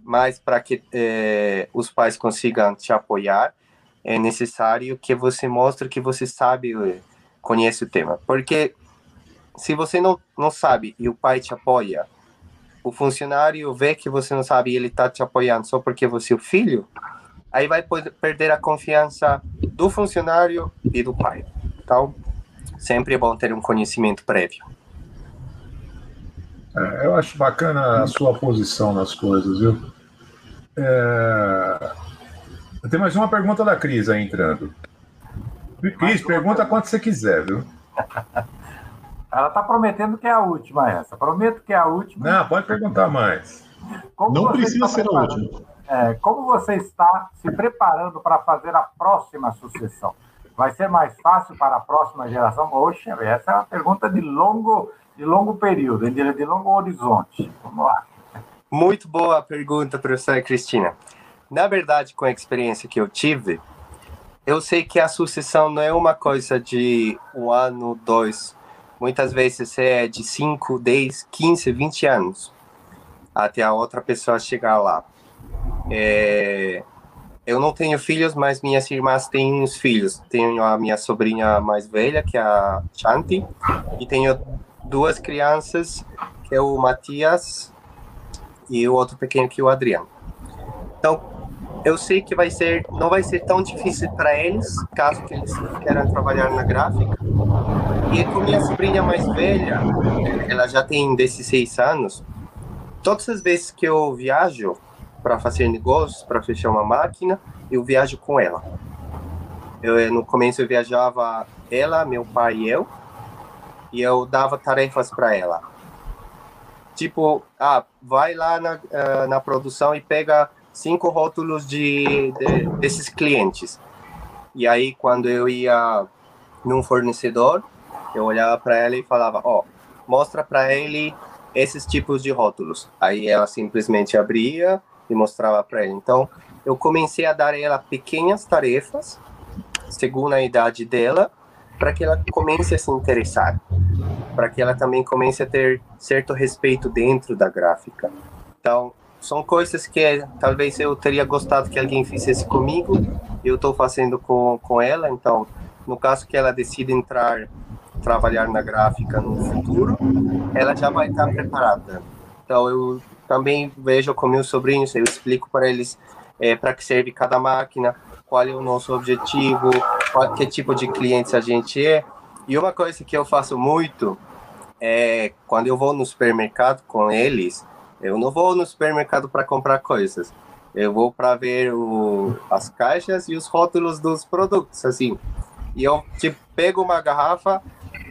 mas para que é, os pais consigam te apoiar, é necessário que você mostre que você sabe, eh, conhece o tema. Porque se você não, não sabe e o pai te apoia, o funcionário vê que você não sabe e ele está te apoiando só porque você é o filho, aí vai perder a confiança do funcionário e do pai. Então, sempre é bom ter um conhecimento prévio. É, eu acho bacana a sua posição nas coisas, viu? É... Tem mais uma pergunta da Cris aí entrando. Cris, pergunta quanto você quiser, viu? Ela está prometendo que é a última essa. Prometo que é a última. Não, pode perguntar mais. Como Não precisa ser a última. É, como você está se preparando para fazer a próxima sucessão? Vai ser mais fácil para a próxima geração? Oxe, essa é uma pergunta de longo, de longo período, de longo horizonte. Vamos lá. Muito boa pergunta, professora Cristina. Na verdade, com a experiência que eu tive, eu sei que a sucessão não é uma coisa de um ano, dois, Muitas vezes é de 5, 10, 15, 20 anos até a outra pessoa chegar lá. É, eu não tenho filhos, mas minhas irmãs têm os filhos. Tenho a minha sobrinha mais velha, que é a Chanti, e tenho duas crianças, que é o Matias e o outro pequeno, que é o Adriano. Então, eu sei que vai ser, não vai ser tão difícil para eles, caso que eles queiram trabalhar na gráfica. E com minha sobrinha mais velha, ela já tem 16 anos, todas as vezes que eu viajo para fazer negócios, para fechar uma máquina, eu viajo com ela. Eu, no começo eu viajava ela, meu pai e eu, e eu dava tarefas para ela. Tipo, ah, vai lá na, uh, na produção e pega cinco rótulos de, de desses clientes. E aí, quando eu ia num fornecedor, eu olhava para ela e falava: Ó, oh, mostra para ele esses tipos de rótulos. Aí ela simplesmente abria e mostrava para ele. Então, eu comecei a dar a ela pequenas tarefas, segundo a idade dela, para que ela comece a se interessar, para que ela também comece a ter certo respeito dentro da gráfica. Então, são coisas que talvez eu teria gostado que alguém fizesse comigo, eu estou fazendo com, com ela, então, no caso que ela decida entrar, trabalhar na gráfica no futuro, ela já vai estar preparada. Então, eu também vejo com meus sobrinhos, eu explico para eles é, para que serve cada máquina, qual é o nosso objetivo, qual, que tipo de clientes a gente é. E uma coisa que eu faço muito é quando eu vou no supermercado com eles, eu não vou no supermercado para comprar coisas. Eu vou para ver o, as caixas e os rótulos dos produtos, assim. E eu tipo, pego uma garrafa,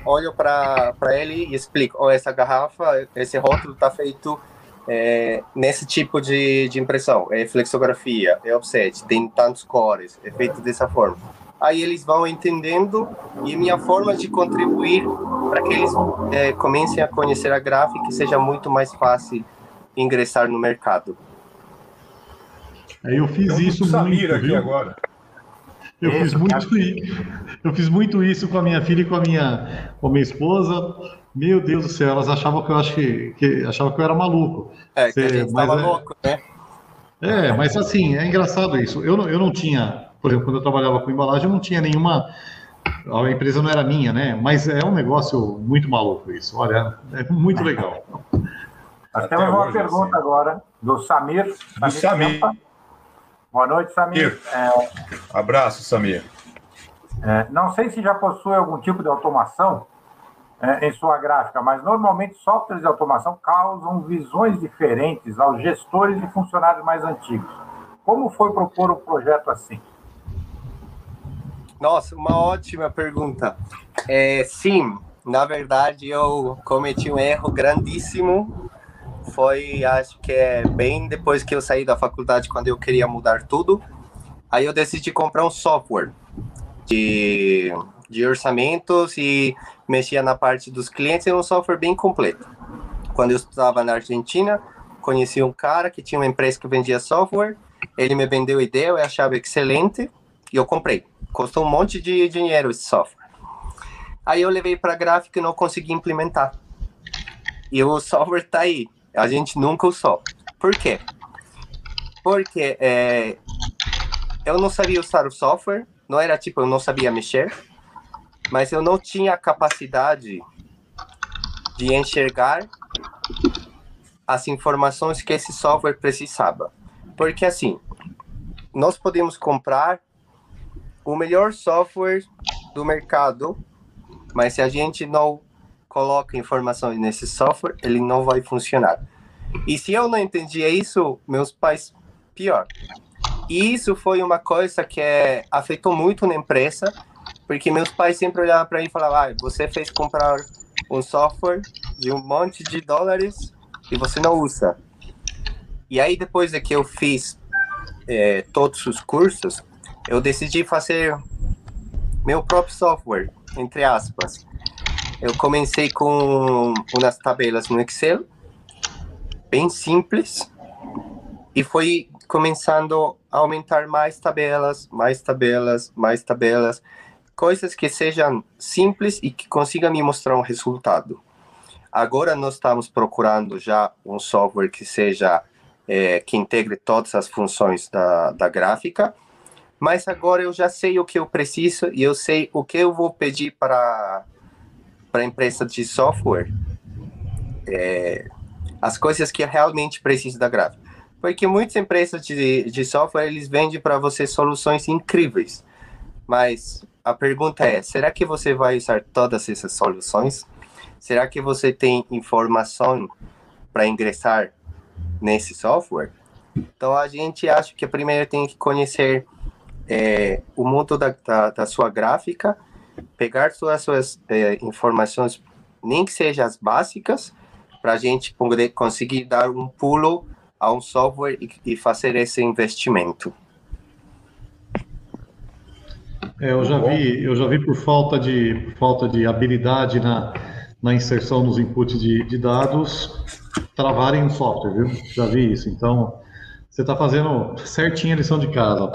olho para ele e explico: oh, essa garrafa, esse rótulo está feito é, nesse tipo de, de impressão. É flexografia, é offset, tem tantos cores, é feito dessa forma. Aí eles vão entendendo e minha forma de contribuir para que eles é, comecem a conhecer a gráfica seja muito mais fácil ingressar no mercado. Aí eu fiz isso muito, aqui viu? agora. Eu fiz muito isso. Eu fiz muito isso com a minha filha e com a minha, com a minha esposa. Meu Deus do céu, elas achavam que eu acho que, que achavam que eu era maluco. É, que a gente estava é, louco, né? É, mas assim, é engraçado isso. Eu não, eu não tinha, por exemplo, quando eu trabalhava com embalagem, eu não tinha nenhuma. A empresa não era minha, né? Mas é um negócio muito maluco isso. Olha, é muito legal. Nós temos uma pergunta assim. agora do Samir. Do Samir. Samir. Boa noite, Samir. É... Abraço, Samir. É, não sei se já possui algum tipo de automação é, em sua gráfica, mas normalmente softwares de automação causam visões diferentes aos gestores e funcionários mais antigos. Como foi propor um projeto assim? Nossa, uma ótima pergunta. É, sim, na verdade eu cometi um erro grandíssimo foi, acho que é bem depois que eu saí da faculdade, quando eu queria mudar tudo. Aí eu decidi comprar um software de, de orçamentos e mexia na parte dos clientes. É um software bem completo. Quando eu estava na Argentina, conheci um cara que tinha uma empresa que vendia software. Ele me vendeu ideia, eu achava excelente e eu comprei. Custou um monte de dinheiro esse software. Aí eu levei para gráfica e não consegui implementar. E o software está aí. A gente nunca usou. Por quê? Porque é, eu não sabia usar o software, não era tipo, eu não sabia mexer, mas eu não tinha capacidade de enxergar as informações que esse software precisava. Porque assim, nós podemos comprar o melhor software do mercado, mas se a gente não coloca informações nesse software, ele não vai funcionar. E se eu não entendia isso, meus pais, pior. E isso foi uma coisa que é, afetou muito na empresa, porque meus pais sempre olhavam para mim e falavam: ah, você fez comprar um software de um monte de dólares e você não usa. E aí, depois de que eu fiz é, todos os cursos, eu decidi fazer meu próprio software, entre aspas. Eu comecei com umas tabelas no Excel, bem simples, e foi começando a aumentar mais tabelas, mais tabelas, mais tabelas, coisas que sejam simples e que consigam me mostrar um resultado. Agora nós estamos procurando já um software que seja é, que integre todas as funções da, da gráfica, mas agora eu já sei o que eu preciso e eu sei o que eu vou pedir para para a empresa de software, é, as coisas que realmente preciso da gráfica. Porque muitas empresas de, de software, eles vendem para você soluções incríveis. Mas a pergunta é, será que você vai usar todas essas soluções? Será que você tem informação para ingressar nesse software? Então a gente acha que primeiro tem que conhecer é, o mundo da, da, da, sua gráfica, pegar todas as suas é, informações, nem que sejam as básicas, para a gente poder conseguir dar um pulo a um software e, e fazer esse investimento. É, eu já vi, eu já vi por falta de falta de habilidade na, na inserção nos inputs de, de dados travarem o software, viu? Já vi isso. Então, você está fazendo certinho a lição de casa.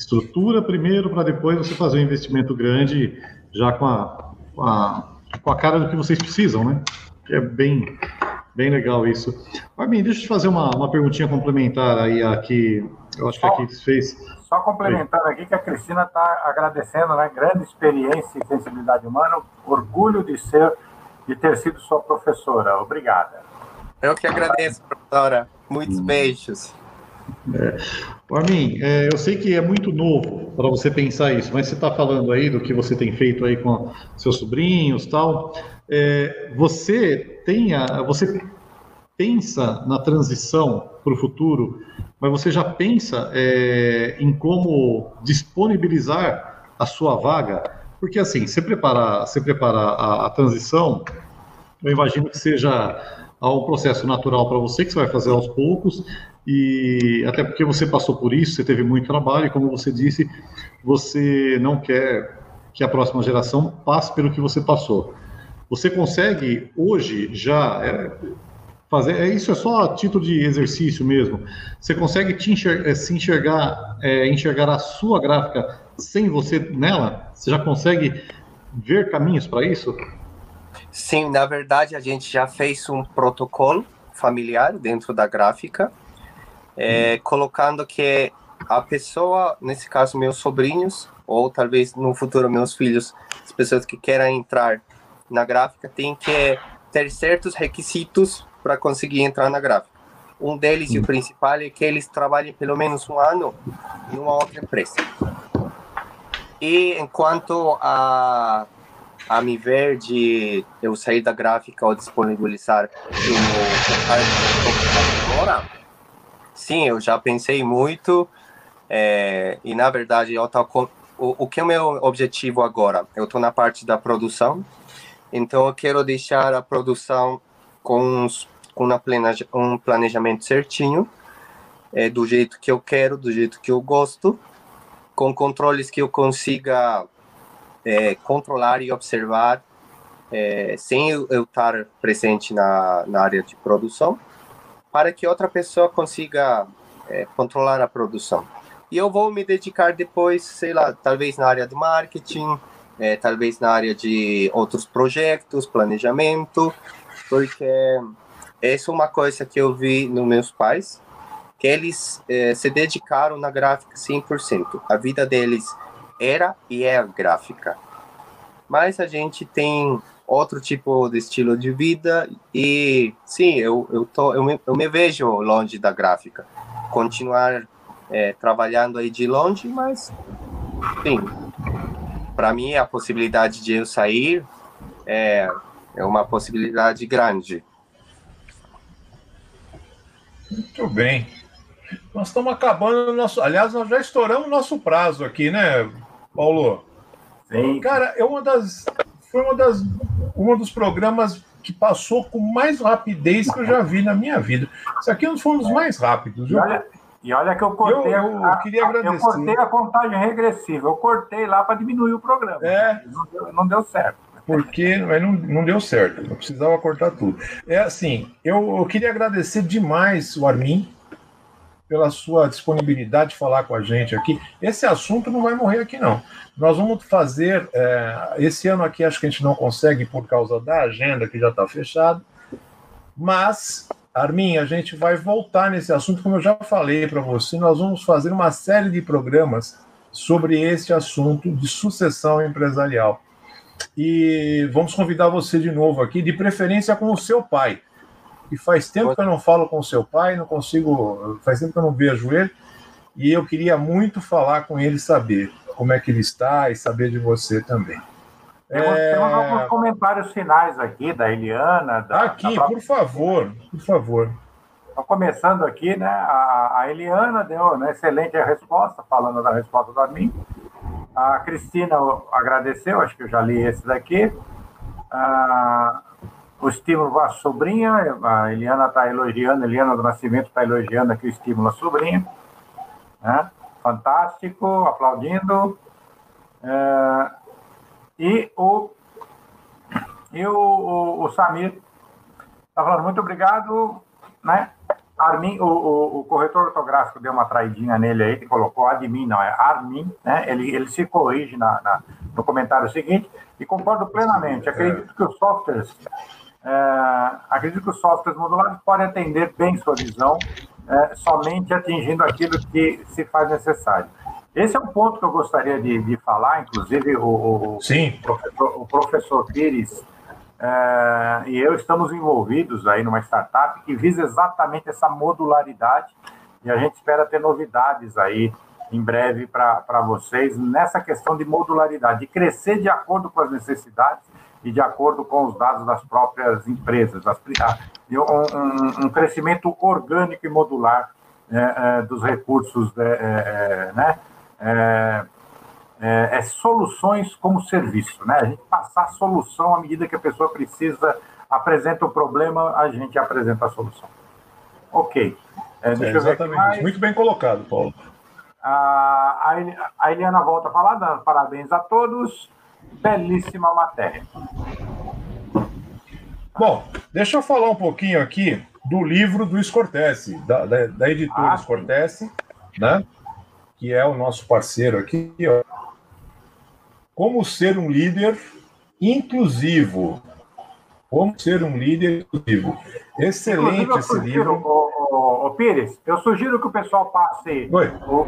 Estrutura primeiro para depois você fazer um investimento grande já com a, com a, com a cara do que vocês precisam, né? É bem, bem legal isso. Armin, deixa eu te fazer uma, uma perguntinha complementar aí aqui. Eu acho que aqui fez. Só complementando aqui que a Cristina está agradecendo, né? Grande experiência e sensibilidade humana, orgulho de ser, de ter sido sua professora. Obrigada. Eu que agradeço, professora. Muitos beijos. É. Armin, é, eu sei que é muito novo para você pensar isso, mas você está falando aí do que você tem feito aí com seus sobrinhos tal. É, você tem a, você pensa na transição para o futuro, mas você já pensa é, em como disponibilizar a sua vaga? Porque assim, você preparar, você preparar a, a transição, eu imagino que seja um processo natural para você que você vai fazer aos poucos e até porque você passou por isso, você teve muito trabalho e como você disse, você não quer que a próxima geração passe pelo que você passou. Você consegue hoje já é, fazer, é, isso é só título de exercício mesmo. Você consegue é, se enxergar, é, enxergar a sua gráfica sem você nela? Você já consegue ver caminhos para isso? Sim, na verdade a gente já fez um protocolo familiar dentro da gráfica, é, colocando que a pessoa, nesse caso meus sobrinhos, ou talvez no futuro meus filhos, as pessoas que querem entrar na gráfica, tem que ter certos requisitos para conseguir entrar na gráfica. Um deles, e o hum. principal, é que eles trabalhem pelo menos um ano numa outra empresa. E enquanto a a me ver de eu sair da gráfica ou disponibilizar o agora, sim, eu já pensei muito é, e na verdade eu tô com, o, o que é o meu objetivo agora? Eu estou na parte da produção, então eu quero deixar a produção com, uns, com uma planeja, um planejamento certinho, é, do jeito que eu quero, do jeito que eu gosto, com controles que eu consiga é, controlar e observar é, sem eu, estar presente na, na área de produção, para que outra pessoa consiga é, controlar a produção. E eu vou me dedicar depois, sei lá, talvez na área de marketing, é, talvez na área de outros projetos, planejamento, porque essa é uma coisa que eu vi nos meus pais, que eles é, se dedicaram na gráfica 100%. A vida deles era e é gráfica. Mas a gente tem outro tipo de estilo de vida e sim, eu eu tô eu me, eu me vejo longe da gráfica, continuar é, trabalhando aí de longe, mas sim, para mim a possibilidade de eu sair é, é uma possibilidade grande. Muito bem. Nós estamos acabando o nosso. Aliás, nós já estouramos o nosso prazo aqui, né, Paulo? Sim. Cara, é uma das. Foi uma das. Um dos programas que passou com mais rapidez que eu já vi na minha vida. Isso aqui é foi um dos mais rápidos. E olha, e olha que eu cortei. Eu, eu, eu queria agradecer. Eu cortei a contagem regressiva. Eu cortei lá para diminuir o programa. É. Não deu, não deu certo porque não, não deu certo, eu precisava cortar tudo. É assim, eu, eu queria agradecer demais o Armin pela sua disponibilidade de falar com a gente aqui. Esse assunto não vai morrer aqui, não. Nós vamos fazer. É, esse ano aqui acho que a gente não consegue por causa da agenda que já está fechada, mas. Armin, a gente vai voltar nesse assunto, como eu já falei para você, nós vamos fazer uma série de programas sobre esse assunto de sucessão empresarial e vamos convidar você de novo aqui, de preferência com o seu pai. E faz tempo que eu não falo com seu pai, não consigo, faz tempo que eu não vejo ele, e eu queria muito falar com ele, saber como é que ele está e saber de você também. Temos, é... temos alguns comentários finais aqui da Eliana. Da, aqui, da própria... por favor, por favor. Então, começando aqui, né? A, a Eliana deu uma excelente resposta, falando da resposta da mim. A Cristina agradeceu, acho que eu já li esse daqui. Ah, o estímulo à sobrinha, a Eliana está elogiando, a Eliana do Nascimento está elogiando aqui o estímulo à sobrinha. Né? Fantástico, aplaudindo. É, e o, e o, o, o Samir está falando, muito obrigado, né? Armin, o, o, o, corretor ortográfico deu uma traidinha nele aí, que colocou admin, não, é Armin, né? Ele, ele se corrige na, na no comentário seguinte, e concordo plenamente. Acredito que os softwares, é, acredito que os softwares modulares podem atender bem sua visão, é, somente atingindo aquilo que se faz necessário. Esse é um ponto que eu gostaria de, de falar, inclusive o, o, professor, o professor Pires é, e eu estamos envolvidos aí numa startup que visa exatamente essa modularidade e a gente espera ter novidades aí em breve para vocês nessa questão de modularidade, de crescer de acordo com as necessidades e de acordo com os dados das próprias empresas, das, um, um, crescimento orgânico e modular é, é, dos recursos, é, é, né? É, é, é, soluções como serviço, né? A gente passar a solução à medida que a pessoa precisa, apresenta o problema, a gente apresenta a solução. Ok. É, é, exatamente. Muito bem colocado, Paulo. A, a Eliana volta a falar, dando parabéns a todos. Belíssima matéria. Bom, deixa eu falar um pouquinho aqui do livro do Scortese, da, da, da editora ah, Scortese, né? Que é o nosso parceiro aqui, ó como ser um líder inclusivo. Como ser um líder inclusivo. Excelente esse sugiro, livro. O, o, o, Pires, eu sugiro que o pessoal passe o, o,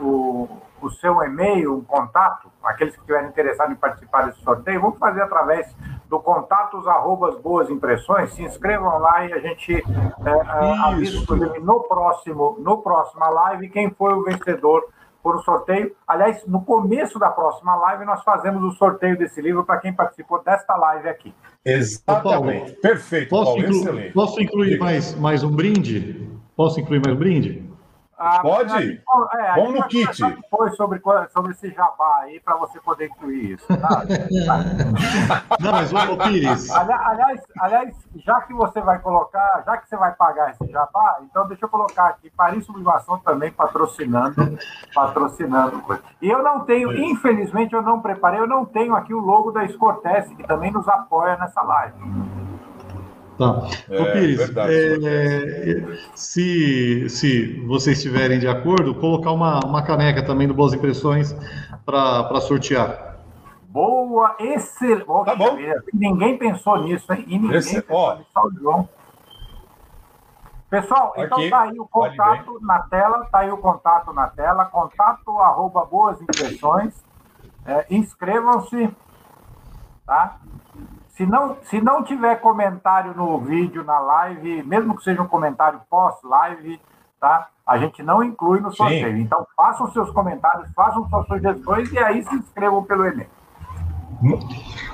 o, seu e-mail, um contato, aqueles que estiverem interessados em participar desse sorteio, vamos fazer através do contatos arrobas boas impressões, se inscrevam lá e a gente é, avisa, inclusive, no próximo, no próxima live, quem foi o vencedor por um sorteio. Aliás, no começo da próxima live, nós fazemos o sorteio desse livro para quem participou desta live aqui. Exatamente. Paulo, Perfeito. Posso, Paulo, inclu posso incluir mais, mais um brinde? Posso incluir mais um brinde? Ah, Pode? Gente, é, Vamos no kit. Depois sobre, sobre esse jabá aí, para você poder incluir isso. Tá? Não, mas o Pires. Aliás, aliás, já que você vai colocar, já que você vai pagar esse jabá, então deixa eu colocar aqui Paris Sublimação também patrocinando, patrocinando. E eu não tenho, infelizmente, eu não preparei, eu não tenho aqui o logo da Scortese, que também nos apoia nessa live. Tá. É, Ô, Pires, verdade, é, se, se vocês estiverem de acordo, colocar uma, uma caneca também do Boas Impressões para sortear. Boa, excelente. Tá bom. Ninguém pensou nisso, hein? E ninguém Esse, pensou ó, nisso, o João. Pessoal, então Aqui, tá aí o contato na tela, tá aí o contato na tela, contato arroba boas impressões. É, Inscrevam-se, tá? Se não, se não tiver comentário no vídeo, na live, mesmo que seja um comentário pós-live, tá? A gente não inclui no sorteio. Sim. Então, façam seus comentários, façam suas sugestões e aí se inscrevam pelo e-mail.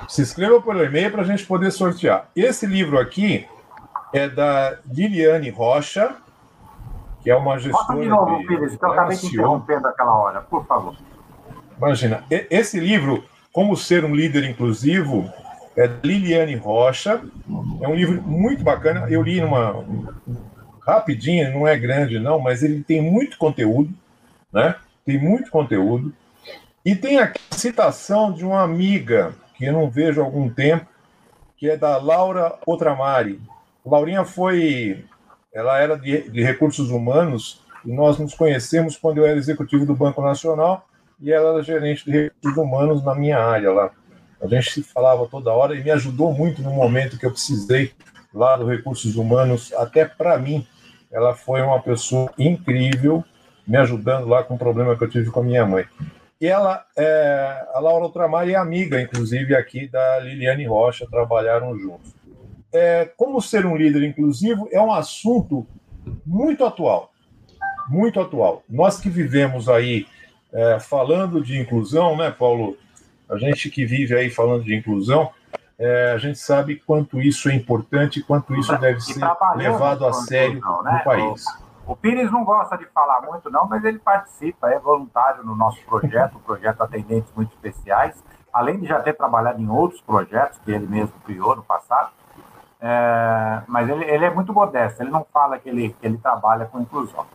Se inscrevam pelo e-mail para a gente poder sortear. Esse livro aqui é da Liliane Rocha, que é uma gestora. Bota de novo, Pires, que eu acabei te interrompendo aquela hora, por favor. Imagina, esse livro, Como Ser um Líder Inclusivo, é Liliane Rocha. É um livro muito bacana. Eu li numa rapidinho, não é grande não, mas ele tem muito conteúdo, né? Tem muito conteúdo. E tem aqui a citação de uma amiga que eu não vejo há algum tempo, que é da Laura Outramari. Laurinha foi, ela era de, de recursos humanos e nós nos conhecemos quando eu era executivo do Banco Nacional e ela era gerente de recursos humanos na minha área lá. A gente se falava toda hora e me ajudou muito no momento que eu precisei lá do Recursos Humanos, até para mim. Ela foi uma pessoa incrível, me ajudando lá com o problema que eu tive com a minha mãe. E ela, é, a Laura Ultramar é amiga, inclusive, aqui da Liliane Rocha, trabalharam juntos. É, como ser um líder inclusivo é um assunto muito atual, muito atual. Nós que vivemos aí é, falando de inclusão, né, Paulo? A gente que vive aí falando de inclusão, é, a gente sabe quanto isso é importante, quanto isso deve ser levado a sério né? no país. O, o, Pires não gosta de falar muito, não, mas ele participa, é voluntário no nosso projeto, o projeto Atendentes Muito Especiais, além de já ter trabalhado em outros projetos que ele mesmo criou no passado. É, mas ele, ele é muito modesto, ele não fala que ele, que ele trabalha com inclusão.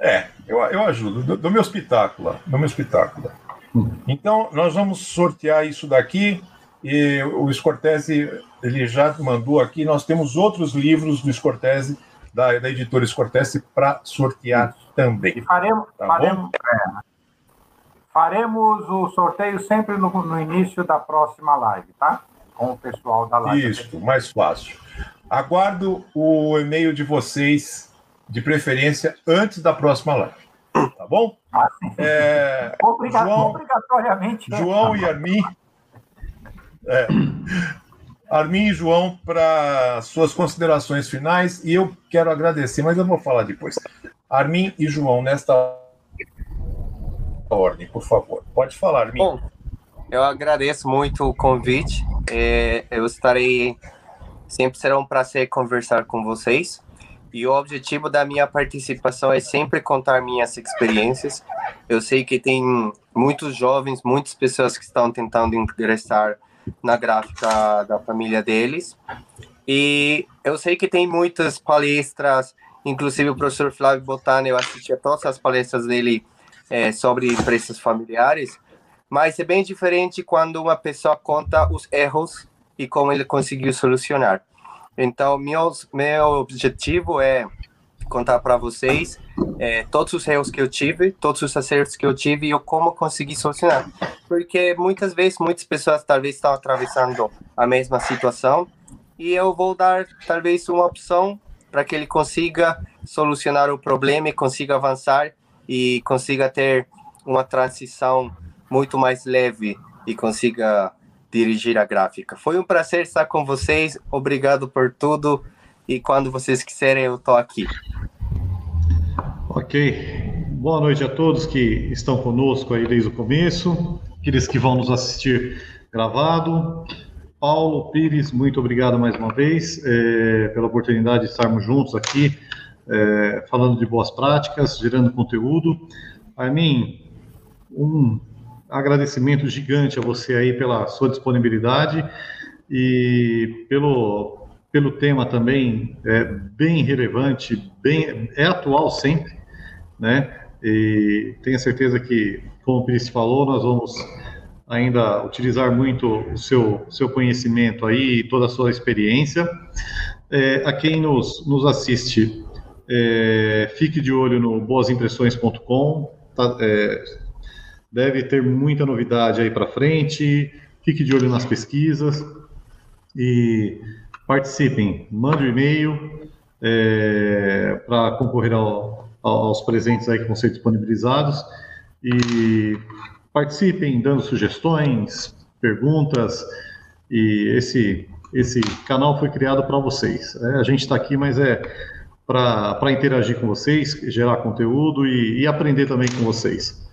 É, eu, eu ajudo, do, do meu espetáculo, do meu espetáculo. Então, nós vamos sortear isso daqui, e o Scortese, ele já mandou aqui, nós temos outros livros do Scortese, da, da editora Scortese, para sortear também. E faremos, tá faremos, é, faremos o sorteio sempre no, no início da próxima live, tá? Com o pessoal da live. Isso, mais fácil. Aguardo o e-mail de vocês de preferência antes da próxima live. Tá bom? É, Obriga João, obrigatoriamente. Né? João e Armin. É, Armin e João, para suas considerações finais, e eu quero agradecer, mas eu vou falar depois. Armin e João, nesta ordem, por favor. Pode falar, Armin. Bom, eu agradeço muito o convite. É, eu estarei. Sempre será um prazer conversar com vocês. E o objetivo da minha participação é sempre contar minhas experiências. Eu sei que tem muitos jovens, muitas pessoas que estão tentando ingressar na gráfica da família deles. E eu sei que tem muitas palestras, inclusive o professor Flávio Botana, eu assisti a todas as palestras dele é, sobre empresas familiares, mas é bem diferente quando uma pessoa conta os erros e como ele conseguiu solucionar. Então, meus, meu objetivo é contar para vocês é, todos os erros que eu tive, todos os acertos que eu tive e como consegui solucionar. Porque muitas vezes, muitas pessoas talvez estão atravessando a mesma situação e eu vou dar talvez uma opção para que ele consiga solucionar o problema e consiga avançar e consiga ter uma transição muito mais leve e consiga dirigir a gráfica. Foi um prazer estar com vocês. Obrigado por tudo. E quando vocês quiserem, eu estou aqui. Ok. Boa noite a todos que estão conosco aí desde o começo, aqueles que vão nos assistir gravado. Paulo Pires, muito obrigado mais uma vez é, pela oportunidade de estarmos juntos aqui, é, falando de boas práticas, gerando conteúdo. Armin, um agradecimento gigante a você aí pela sua disponibilidade e pelo, pelo tema também é, bem relevante, bem, é atual sempre, né? E tenho certeza que, como o Pires falou, nós vamos ainda utilizar muito o seu, seu conhecimento aí, toda a sua experiência. É, a quem nos, nos assiste, é, fique de olho no boasimpressões.com, tá, é, deve ter muita novidade aí para frente. Fique de olho nas pesquisas e participem. Mande um e-mail é, para concorrer ao, aos presentes aí que vão ser disponibilizados e participem dando sugestões, perguntas, e esse, esse canal foi criado para vocês. É, a gente está aqui, mas é para interagir com vocês, gerar conteúdo e, e aprender também com vocês.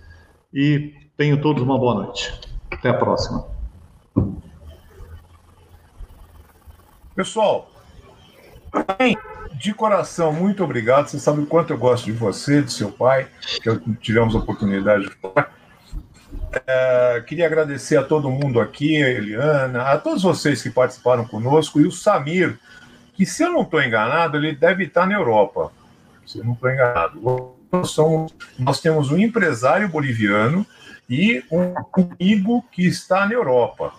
E tenham todos uma boa noite. Até a próxima. Pessoal, de coração, muito obrigado. Você sabe o quanto eu gosto de você, de seu pai, que tivemos a oportunidade de falar. É, queria agradecer a todo mundo aqui, a Eliana, a todos vocês que participaram conosco e o Samir, que, se eu não estou enganado, ele deve estar na Europa. Se eu não estou enganado. Nós, somos, nós temos um empresário boliviano e um amigo que está na Europa.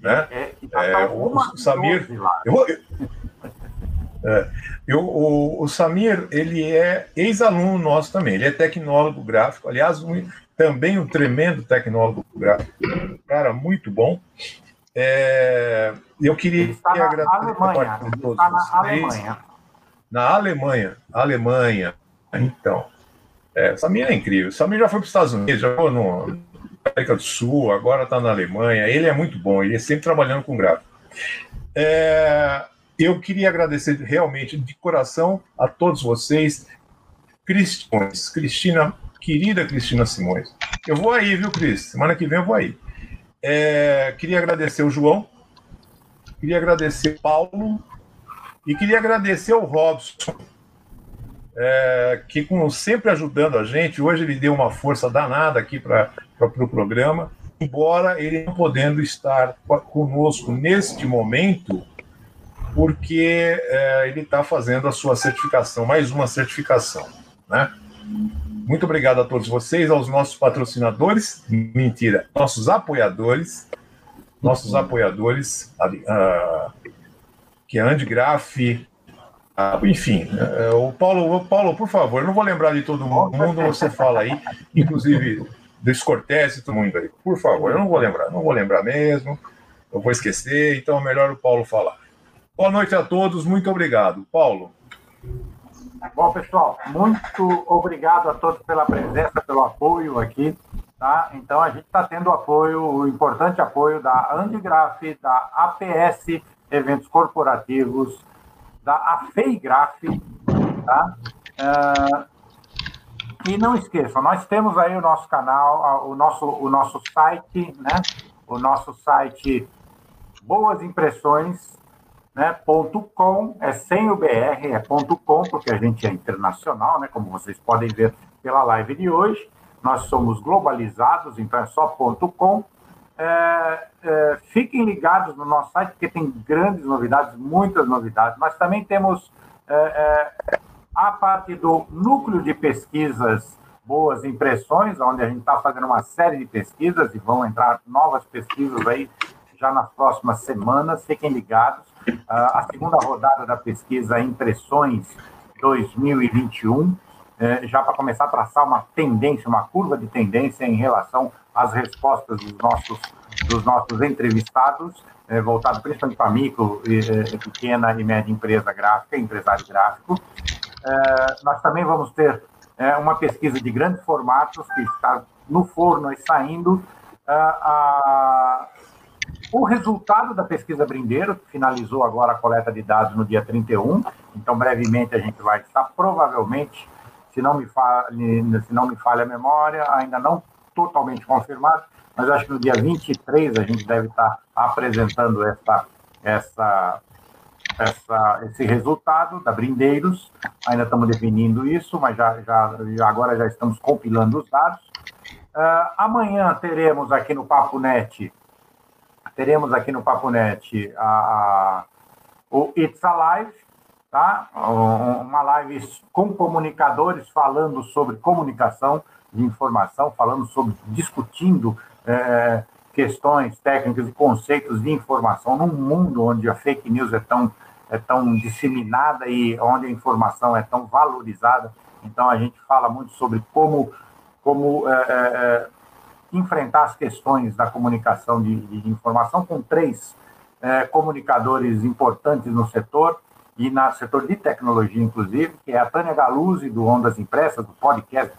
Né? É, é, o, Samir. Eu, é, eu, o, o, Samir, ele é ex-aluno nosso também, ele é tecnólogo gráfico, aliás, um, também um tremendo tecnólogo gráfico, cara, muito bom. É, eu queria agradecer Alemanha, a todos está na Alemanha. Na Alemanha, Alemanha. Então, é, é incrível. Samir já foi para os Estados Unidos, já foi no América do Sul, agora está na Alemanha. Ele é muito bom, ele é sempre trabalhando com gráfico. É, eu queria agradecer realmente de coração a todos vocês, Cristianos, Cristina, querida Cristina Simões. Eu vou aí, viu, Cris? Semana que vem eu vou aí. É, queria agradecer o João, queria agradecer o Paulo e queria agradecer o Robson, é, que como sempre ajudando a gente, hoje ele deu uma força danada aqui para o pro programa, embora ele não podendo estar conosco neste momento, porque é, ele está fazendo a sua certificação, mais uma certificação, né? Muito obrigado a todos vocês, aos nossos patrocinadores, mentira, nossos apoiadores, nossos apoiadores, que é Andy Graff, enfim, uh, o Paulo, Paulo, por favor, eu não vou lembrar de todo mundo, você fala aí, inclusive do Cortez e todo mundo aí, por favor, eu não vou lembrar, não vou lembrar mesmo, eu vou esquecer, então é melhor o Paulo falar. Boa noite a todos, muito obrigado. Paulo. Bom, pessoal, muito obrigado a todos pela presença, pelo apoio aqui. Tá? Então, a gente está tendo apoio, o importante apoio da Andigraf, da APS Eventos Corporativos, da AFEIGRAF. Tá? Uh, e não esqueçam, nós temos aí o nosso canal, o nosso, o nosso site, né? o nosso site Boas Impressões, né, é sem o BR, é ponto .com, porque a gente é internacional, né, como vocês podem ver pela live de hoje. Nós somos globalizados, então é só ponto .com. É, é, fiquem ligados no nosso site, porque tem grandes novidades, muitas novidades. Nós também temos é, é a parte do núcleo de pesquisas Boas Impressões, onde a gente está fazendo uma série de pesquisas e vão entrar novas pesquisas aí já nas próximas semanas. Fiquem ligados. Ah, a segunda rodada da pesquisa Impressões 2021, é, já para começar a traçar uma tendência, uma curva de tendência em relação às respostas dos nossos, dos nossos entrevistados, é, voltado principalmente para micro, e, pequena e média empresa gráfica, empresário gráfico. É, nós também vamos ter uma pesquisa de grandes formatos que está no forno e saindo. a, o resultado da pesquisa Brindeiro, que finalizou agora a coleta de dados no dia 31, então brevemente a gente vai estar provavelmente, se não me falha, se não me falha a memória, ainda não totalmente confirmado, mas acho que no dia 23 a gente deve estar apresentando essa, essa, essa, esse resultado da Brindeiros. Ainda estamos definindo isso, mas já, já, agora já estamos compilando os dados. Uh, amanhã teremos aqui no Papo Net teremos aqui no Papo Net a, a, o It's Alive, tá? uma live com comunicadores falando sobre comunicação de informação, falando sobre, discutindo é, questões técnicas e conceitos de informação num mundo onde a fake news é tão, é tão disseminada e onde a informação é tão valorizada. Então, a gente fala muito sobre como, como é, é, é enfrentar as questões da comunicação de, de informação com três é, comunicadores importantes no setor e no setor de tecnologia, inclusive, que é a Tânia Galuzzi, do Ondas Impressas, do podcast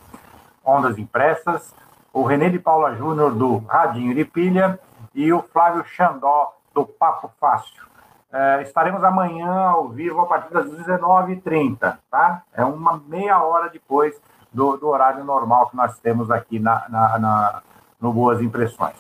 Ondas Impressas, o René de Paula Júnior, do Radinho de Pilha, e o Flávio Xandó, do Papo Fácil. É, estaremos amanhã ao vivo a partir das 19h30, tá? É uma meia hora depois do, do horário normal que nós temos aqui na, na, na, no Boas Impressões.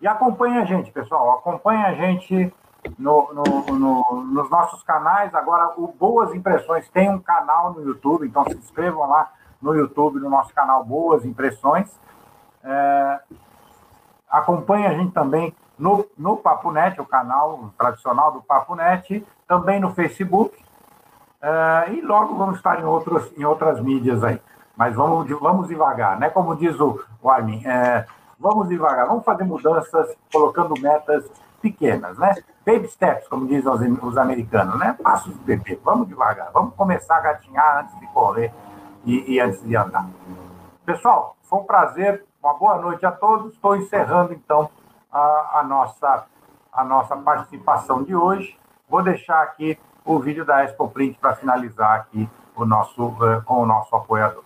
E acompanhe a gente, pessoal, acompanhe a gente no, no, no, nos nossos canais. Agora, o Boas Impressões tem um canal no YouTube, então se inscrevam lá no YouTube, no nosso canal Boas Impressões. É, acompanhe a gente também no, no Papo Net, o canal tradicional do Papo Net, também no Facebook. É, e logo vamos estar em, outros, em outras mídias aí. Mas vamos, vamos devagar, né? Como diz o, o Armin, é, vamos devagar, vamos fazer mudanças, colocando metas pequenas, né? Baby steps, como dizem os, os americanos, né? Passos de bebê, vamos devagar, vamos começar a gatinhar antes de correr e, e antes de andar. Pessoal, foi um prazer, uma boa noite a todos. Estou encerrando então a, a, nossa, a nossa participação de hoje. Vou deixar aqui o vídeo da Expo Print para finalizar aqui o nosso, uh, com o nosso apoiador.